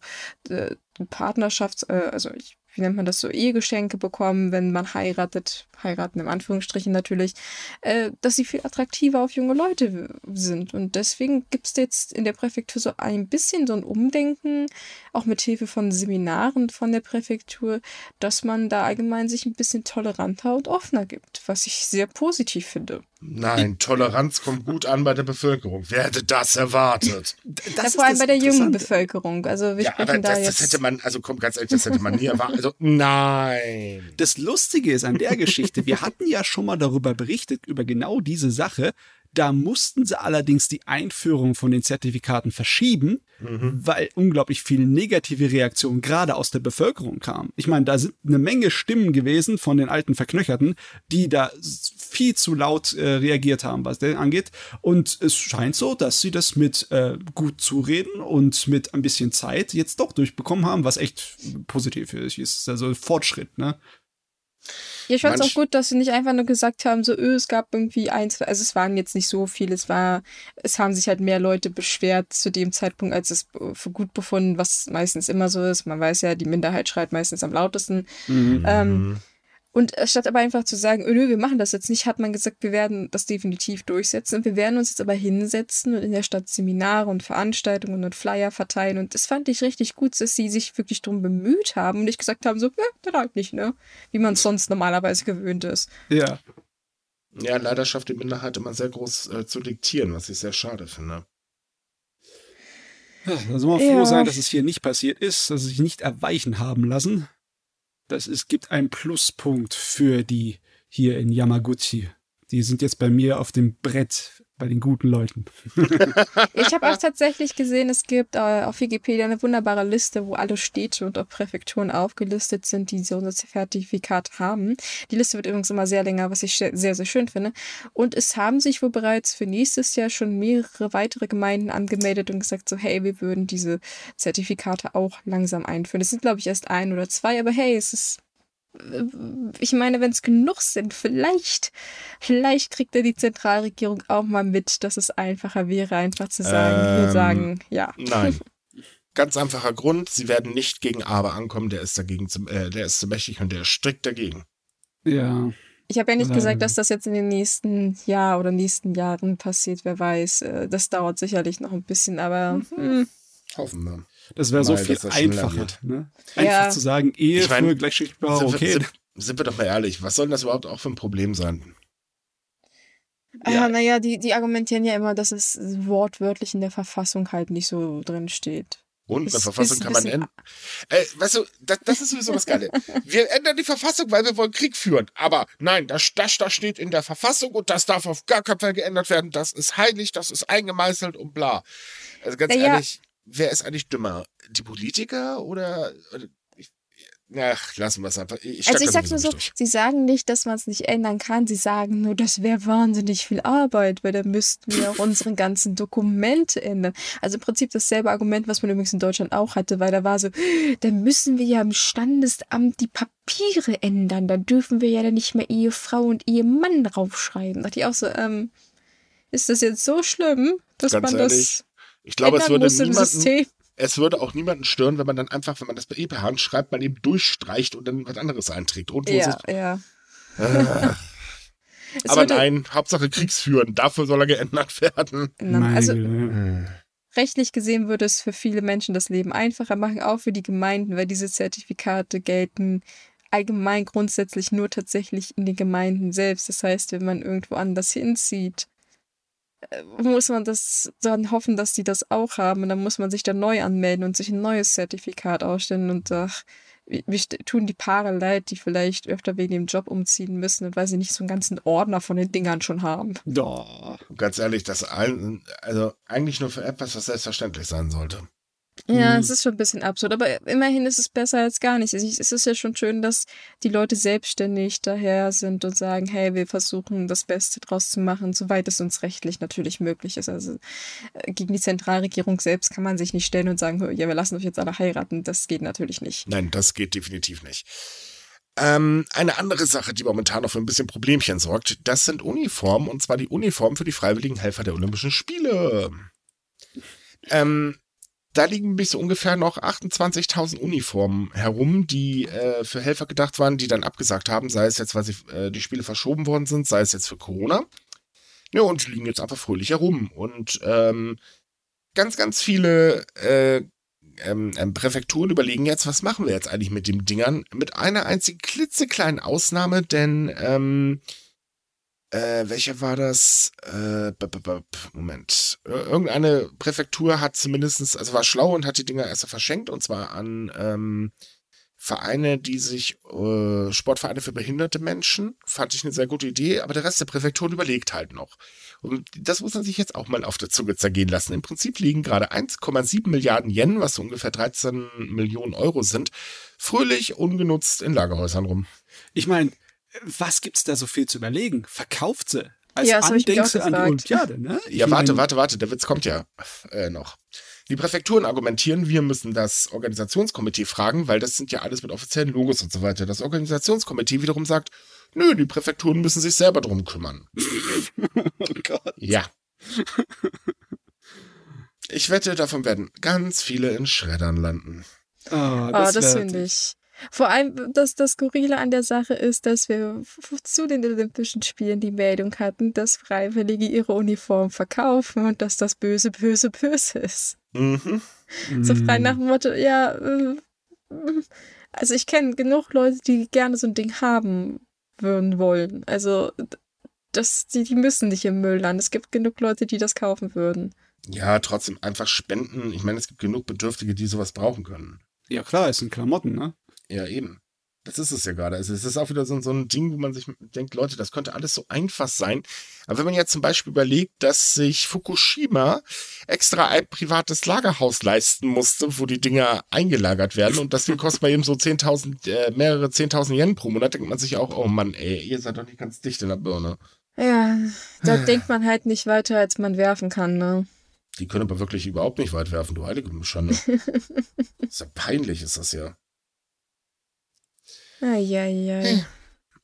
äh, Partnerschafts-, äh, also ich wie nennt man das so, Ehegeschenke bekommen, wenn man heiratet, heiraten im Anführungsstrichen natürlich, äh, dass sie viel attraktiver auf junge Leute sind. Und deswegen gibt es jetzt in der Präfektur so ein bisschen so ein Umdenken, auch mit Hilfe von Seminaren von der Präfektur, dass man da allgemein sich ein bisschen toleranter und offener gibt, was ich sehr positiv finde. Nein, Toleranz kommt gut an bei der Bevölkerung. Wer hätte das erwartet? Das ja, ist vor allem das bei der jungen. Bevölkerung. Also wir ja, sprechen aber da das, jetzt. das hätte man, also komm, ganz ehrlich, das hätte man nie erwartet. Also, nein. Das Lustige ist an der Geschichte, wir hatten ja schon mal darüber berichtet, über genau diese Sache. Da mussten sie allerdings die Einführung von den Zertifikaten verschieben, weil unglaublich viel negative Reaktionen gerade aus der Bevölkerung kamen. Ich meine, da sind eine Menge Stimmen gewesen von den alten Verknöcherten, die da viel zu laut äh, reagiert haben, was den angeht. Und es scheint so, dass sie das mit äh, gut zureden und mit ein bisschen Zeit jetzt doch durchbekommen haben, was echt positiv ist. Also Fortschritt, ne? Ja, ich fand es auch gut, dass sie nicht einfach nur gesagt haben, so, öh, es gab irgendwie eins, also es waren jetzt nicht so viele, es war, es haben sich halt mehr Leute beschwert zu dem Zeitpunkt, als es für gut befunden, was meistens immer so ist. Man weiß ja, die Minderheit schreit meistens am lautesten. Ähm, und statt aber einfach zu sagen, nö, wir machen das jetzt nicht, hat man gesagt, wir werden das definitiv durchsetzen. Und wir werden uns jetzt aber hinsetzen und in der Stadt Seminare und Veranstaltungen und Flyer verteilen. Und das fand ich richtig gut, dass sie sich wirklich drum bemüht haben und nicht gesagt haben, so, ja, dann halt nicht, ne? Wie man es sonst normalerweise gewöhnt ist. Ja. Ja, leider schafft die Minderheit immer sehr groß äh, zu diktieren, was ich sehr schade finde. Ja, da soll man froh Ja. sein, dass es hier nicht passiert ist, dass sie sich nicht erweichen haben lassen. Das es gibt einen Pluspunkt für die hier in Yamaguchi. Die sind jetzt bei mir auf dem Brett bei den guten Leuten. Ich habe auch tatsächlich gesehen, es gibt äh, auf Wikipedia eine wunderbare Liste, wo alle Städte und auch Präfekturen aufgelistet sind, die so ein Zertifikat haben. Die Liste wird übrigens immer sehr länger, was ich sehr, sehr schön finde. Und es haben sich wohl bereits für nächstes Jahr schon mehrere weitere Gemeinden angemeldet und gesagt, so hey, wir würden diese Zertifikate auch langsam einführen. Es sind, glaube ich, erst ein oder zwei, aber hey, es ist ich meine, wenn es genug sind, vielleicht, vielleicht kriegt ja die Zentralregierung auch mal mit, dass es einfacher wäre, einfach zu sagen, wir Ähm, sagen, ja. Nein. Ganz einfacher Grund, sie werden nicht gegen Aber ankommen, der ist dagegen zu, äh, der ist zu mächtig und der ist strikt dagegen. Ja. Ich habe ja nicht gesagt, dass das jetzt in den nächsten Jahr oder nächsten Jahren passiert, wer weiß. Äh, Das dauert sicherlich noch ein bisschen, aber hm, Hoffen wir. Das wäre so viel einfacher. Ne? Einfach Ja. zu sagen, Ehe Ich mein, für wir, okay. sind, sind wir doch mal ehrlich, was soll denn das überhaupt auch für ein Problem sein? ja. naja, die, die argumentieren ja immer, dass es wortwörtlich in der Verfassung halt nicht so drin steht. Und eine Verfassung kann man ändern. Äh, weißt du, das, das ist sowieso das Geile. Wir ändern die Verfassung, weil wir wollen Krieg führen. Aber nein, das, das, das steht in der Verfassung und das darf auf gar keinen Fall geändert werden. Das ist heilig, das ist eingemeißelt und bla. Also ganz Naja. ehrlich, wer ist eigentlich dümmer? Die Politiker oder. oder ich, ach, lassen wir es einfach. Ich, Also ich da sag sowieso nur so, durch. sie sagen nicht, dass man es nicht ändern kann. Sie sagen nur, das wäre wahnsinnig viel Arbeit, weil dann müssten wir auch unsere ganzen Dokumente ändern. Also im Prinzip dasselbe Argument, was man übrigens in Deutschland auch hatte, weil da war so, dann müssen wir ja im Standesamt die Papiere ändern. Dann dürfen wir ja dann nicht mehr Ehefrau und Ehemann draufschreiben. Da dachte ich auch so, ähm, ist das jetzt so schlimm, dass Ganz man ehrlich, das Ich glaube, es würde niemanden, es würde auch niemanden stören, wenn man dann einfach, wenn man das bei per Hand schreibt, man eben durchstreicht und dann was anderes einträgt. Und wo ist Ja, ja. Äh, aber würde- nein, Hauptsache Kriegsführen, dafür soll er geändert werden. Also rechtlich gesehen würde es für viele Menschen das Leben einfacher machen, auch für die Gemeinden, weil diese Zertifikate gelten allgemein grundsätzlich nur tatsächlich in den Gemeinden selbst. Das heißt, wenn man irgendwo anders hinzieht, muss man das dann hoffen, dass die das auch haben. Und dann muss man sich dann neu anmelden und sich ein neues Zertifikat ausstellen. Und ach, wie tun die Paare leid, die vielleicht öfter wegen dem Job umziehen müssen und weil sie nicht so einen ganzen Ordner von den Dingern schon haben. Doch. Ganz ehrlich, das ein, also eigentlich nur für etwas, was selbstverständlich sein sollte. Ja, Mhm. es ist schon ein bisschen absurd, aber immerhin ist es besser als gar nichts. Es ist ja schon schön, dass die Leute selbstständig daher sind und sagen, hey, wir versuchen das Beste draus zu machen, soweit es uns rechtlich natürlich möglich ist. Also äh, gegen die Zentralregierung selbst kann man sich nicht stellen und sagen, ja, wir lassen euch jetzt alle heiraten. Das geht natürlich nicht. Nein, das geht definitiv nicht. Ähm, eine andere Sache, die momentan noch für ein bisschen Problemchen sorgt, das sind Uniformen, und zwar die Uniformen für die freiwilligen Helfer der Olympischen Spiele. Ähm, da liegen bis ungefähr noch 28.000 Uniformen herum, die äh, für Helfer gedacht waren, die dann abgesagt haben, sei es jetzt, weil sie, äh, die Spiele verschoben worden sind, sei es jetzt für Corona. Ja, und die liegen jetzt einfach fröhlich herum. Und ähm, ganz, ganz viele äh, ähm, ähm, Präfekturen überlegen jetzt, was machen wir jetzt eigentlich mit den Dingern? Mit einer einzigen klitzekleinen Ausnahme, denn ähm, äh, welcher war das? Äh, Moment. Irgendeine Präfektur hat zumindestens, also war schlau und hat die Dinger erst verschenkt und zwar an ähm, Vereine, die sich, äh, Sportvereine für behinderte Menschen. Fand ich eine sehr gute Idee, aber der Rest der Präfekturen überlegt halt noch. Und das muss man sich jetzt auch mal auf der Zunge zergehen lassen. Im Prinzip liegen gerade 1,7 Milliarden Yen, was so ungefähr 13 Millionen Euro sind, fröhlich ungenutzt in Lagerhäusern rum. Ich meine, was gibt's da so viel zu überlegen? Verkauft sie. Als Ja, das Andenkste an die. Olympiade, ne? Ich Ja, warte, warte, warte, der Witz kommt ja äh, noch. Die Präfekturen argumentieren, wir müssen das Organisationskomitee fragen, weil das sind ja alles mit offiziellen Logos und so weiter. Das Organisationskomitee wiederum sagt, nö, die Präfekturen müssen sich selber drum kümmern. Oh Gott. Ja. Ich wette, davon werden ganz viele in Schreddern landen. Oh, Oh, das, das, wär- finde ich. Vor allem, dass das Skurrile an der Sache ist, dass wir zu den Olympischen Spielen die Meldung hatten, dass Freiwillige ihre Uniform verkaufen und dass das böse, böse, böse ist. Mhm. So Mm. frei nach dem Motto, ja, äh, also ich kenne genug Leute, die gerne so ein Ding haben würden wollen. Also das, die, die müssen nicht im Müll landen. Es gibt genug Leute, die das kaufen würden. Ja, trotzdem einfach spenden. Ich meine, es gibt genug Bedürftige, die sowas brauchen können. Ja, klar, es sind Klamotten, ne? Ja, eben. Das ist es ja gerade. Also es ist auch wieder so, so ein Ding, wo man sich denkt, Leute, das könnte alles so einfach sein. Aber wenn man jetzt zum Beispiel überlegt, dass sich Fukushima extra ein privates Lagerhaus leisten musste, wo die Dinger eingelagert werden und das Ding kostet mal eben so 10.000, äh, mehrere 10.000 Yen pro Monat, denkt man sich auch, oh Mann, ey, ihr seid doch nicht ganz dicht in der Birne. Ja, da denkt man halt nicht weiter, als man werfen kann, ne? Die können aber wirklich überhaupt nicht weit werfen, du heilige Schande. ist ja peinlich, ist das ja. Eieiei.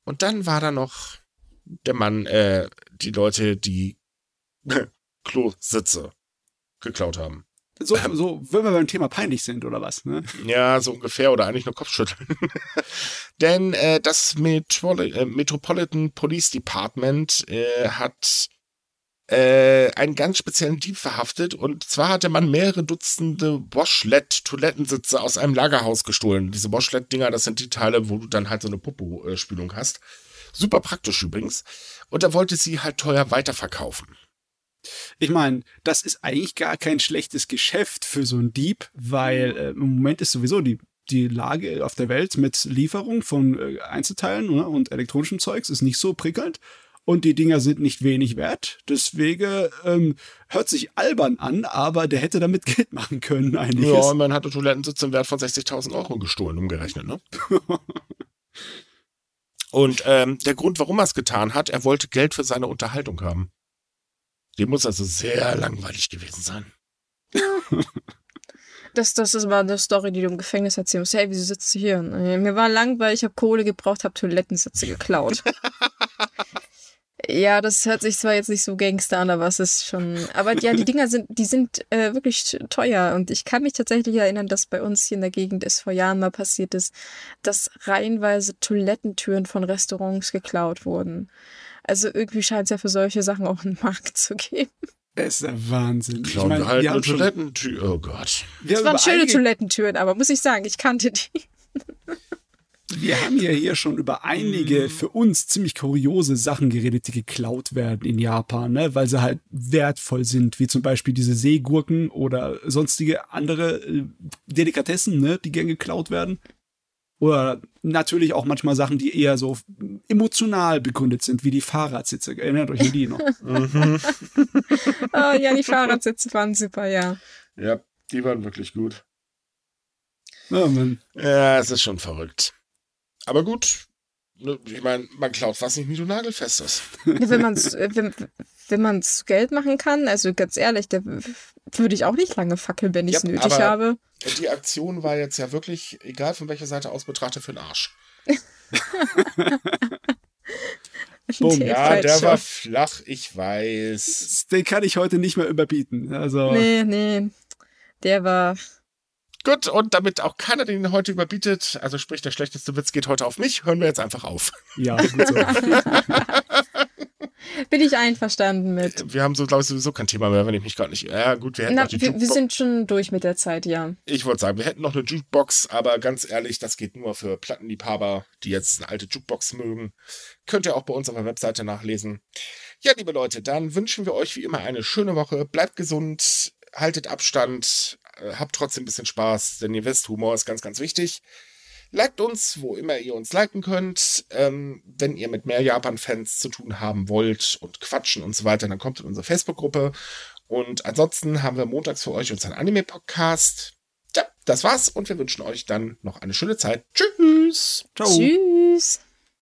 Und dann war da noch der Mann, äh, die Leute, die Klositze geklaut haben. So, so, wenn wir beim Thema peinlich sind, oder was, ne? Ja, so ungefähr oder eigentlich nur Kopfschütteln. Denn äh, das Metro äh, Metropolitan Police Department äh, hat äh, einen ganz speziellen Dieb verhaftet und zwar hat der Mann mehrere Dutzende Washlet-Toilettensitze aus einem Lagerhaus gestohlen. Diese Washlet-Dinger, das sind die Teile, wo du dann halt so eine Popo-Spülung hast. Super praktisch übrigens. Und er wollte sie halt teuer weiterverkaufen. Ich meine, das ist eigentlich gar kein schlechtes Geschäft für so einen Dieb, weil äh, im Moment ist sowieso die, die Lage auf der Welt mit Lieferung von äh, Einzelteilen ne, und elektronischem Zeugs ist nicht so prickelnd. Und die Dinger sind nicht wenig wert. Deswegen ähm, hört sich albern an, aber der hätte damit Geld machen können eigentlich. Ja, und man hatte Toilettensitze im Wert von 60.000 Euro gestohlen, umgerechnet, ne? Und ähm, der Grund, warum er es getan hat, er wollte Geld für seine Unterhaltung haben. Dem muss also sehr langweilig gewesen sein. Das, das ist mal eine Story, die du im Gefängnis erzählen musst. Hey, wieso sitzt du hier? Mir war langweilig, ich habe Kohle gebraucht, habe Toilettensitze geklaut. Ja, das hört sich zwar jetzt nicht so Gangster an, aber es ist schon. Aber ja, die Dinger sind, die sind äh, wirklich teuer. Und ich kann mich tatsächlich erinnern, dass bei uns hier in der Gegend es vor Jahren mal passiert ist, dass reihenweise Toilettentüren von Restaurants geklaut wurden. Also irgendwie scheint es ja für solche Sachen auch einen Markt zu geben. Das ist der Wahnsinn. Klauen ich mein, wir halt wir haben Toilettentür. Oh Gott. wir Es haben waren schöne Toilettentüren, aber muss ich sagen, ich kannte die. Wir haben ja hier schon über einige für uns ziemlich kuriose Sachen geredet, die geklaut werden in Japan, ne? weil sie halt wertvoll sind, wie zum Beispiel diese Seegurken oder sonstige andere äh, Delikatessen, ne? die gern geklaut werden. Oder natürlich auch manchmal Sachen, die eher so emotional begründet sind, wie die Fahrradsitze. Erinnert euch an die noch? Mhm. oh, ja, die Fahrradsitze waren super, ja. Ja, die waren wirklich gut. Man, Ja, es ist schon verrückt. Aber gut, ne, ich meine, man klaut was nicht, wie du nagelfest ist. Ja, Wenn man es wenn, wenn man's Geld machen kann, also ganz ehrlich, da würde ich auch nicht lange fackeln, wenn ich es Ja, nötig aber- habe. Die Aktion war jetzt ja wirklich, egal von welcher Seite aus betrachtet, für den Arsch. Boom. Ja, der schon. war flach, ich weiß. den kann ich heute nicht mehr überbieten. Also, Nee, nee. Der war. Gut, und damit auch keiner den heute überbietet, also sprich, der schlechteste Witz geht heute auf mich, hören wir jetzt einfach auf. ja, gut so. Bin ich einverstanden mit. Wir haben so, glaube ich, sowieso kein Thema mehr, wenn ich mich gerade nicht. Ja, gut, wir hätten Na, noch die wir, wir sind schon durch mit der Zeit, ja. Ich wollte sagen, wir hätten noch eine Jukebox, aber ganz ehrlich, das geht nur für Plattenliebhaber, die jetzt eine alte Jukebox mögen. Könnt ihr auch bei uns auf der Webseite nachlesen. Ja, liebe Leute, dann wünschen wir euch wie immer eine schöne Woche. Bleibt gesund, haltet Abstand, habt trotzdem ein bisschen Spaß, denn ihr wisst, Humor ist ganz, ganz wichtig. Liked uns, wo immer ihr uns liken könnt. Ähm, wenn ihr mit mehr Japan-Fans zu tun haben wollt und quatschen und so weiter, dann kommt in unsere Facebook-Gruppe. Und ansonsten haben wir montags für euch unseren Anime-Podcast. Ja, das war's und wir wünschen euch dann noch eine schöne Zeit. Tschüss. Ciao. Tschüss.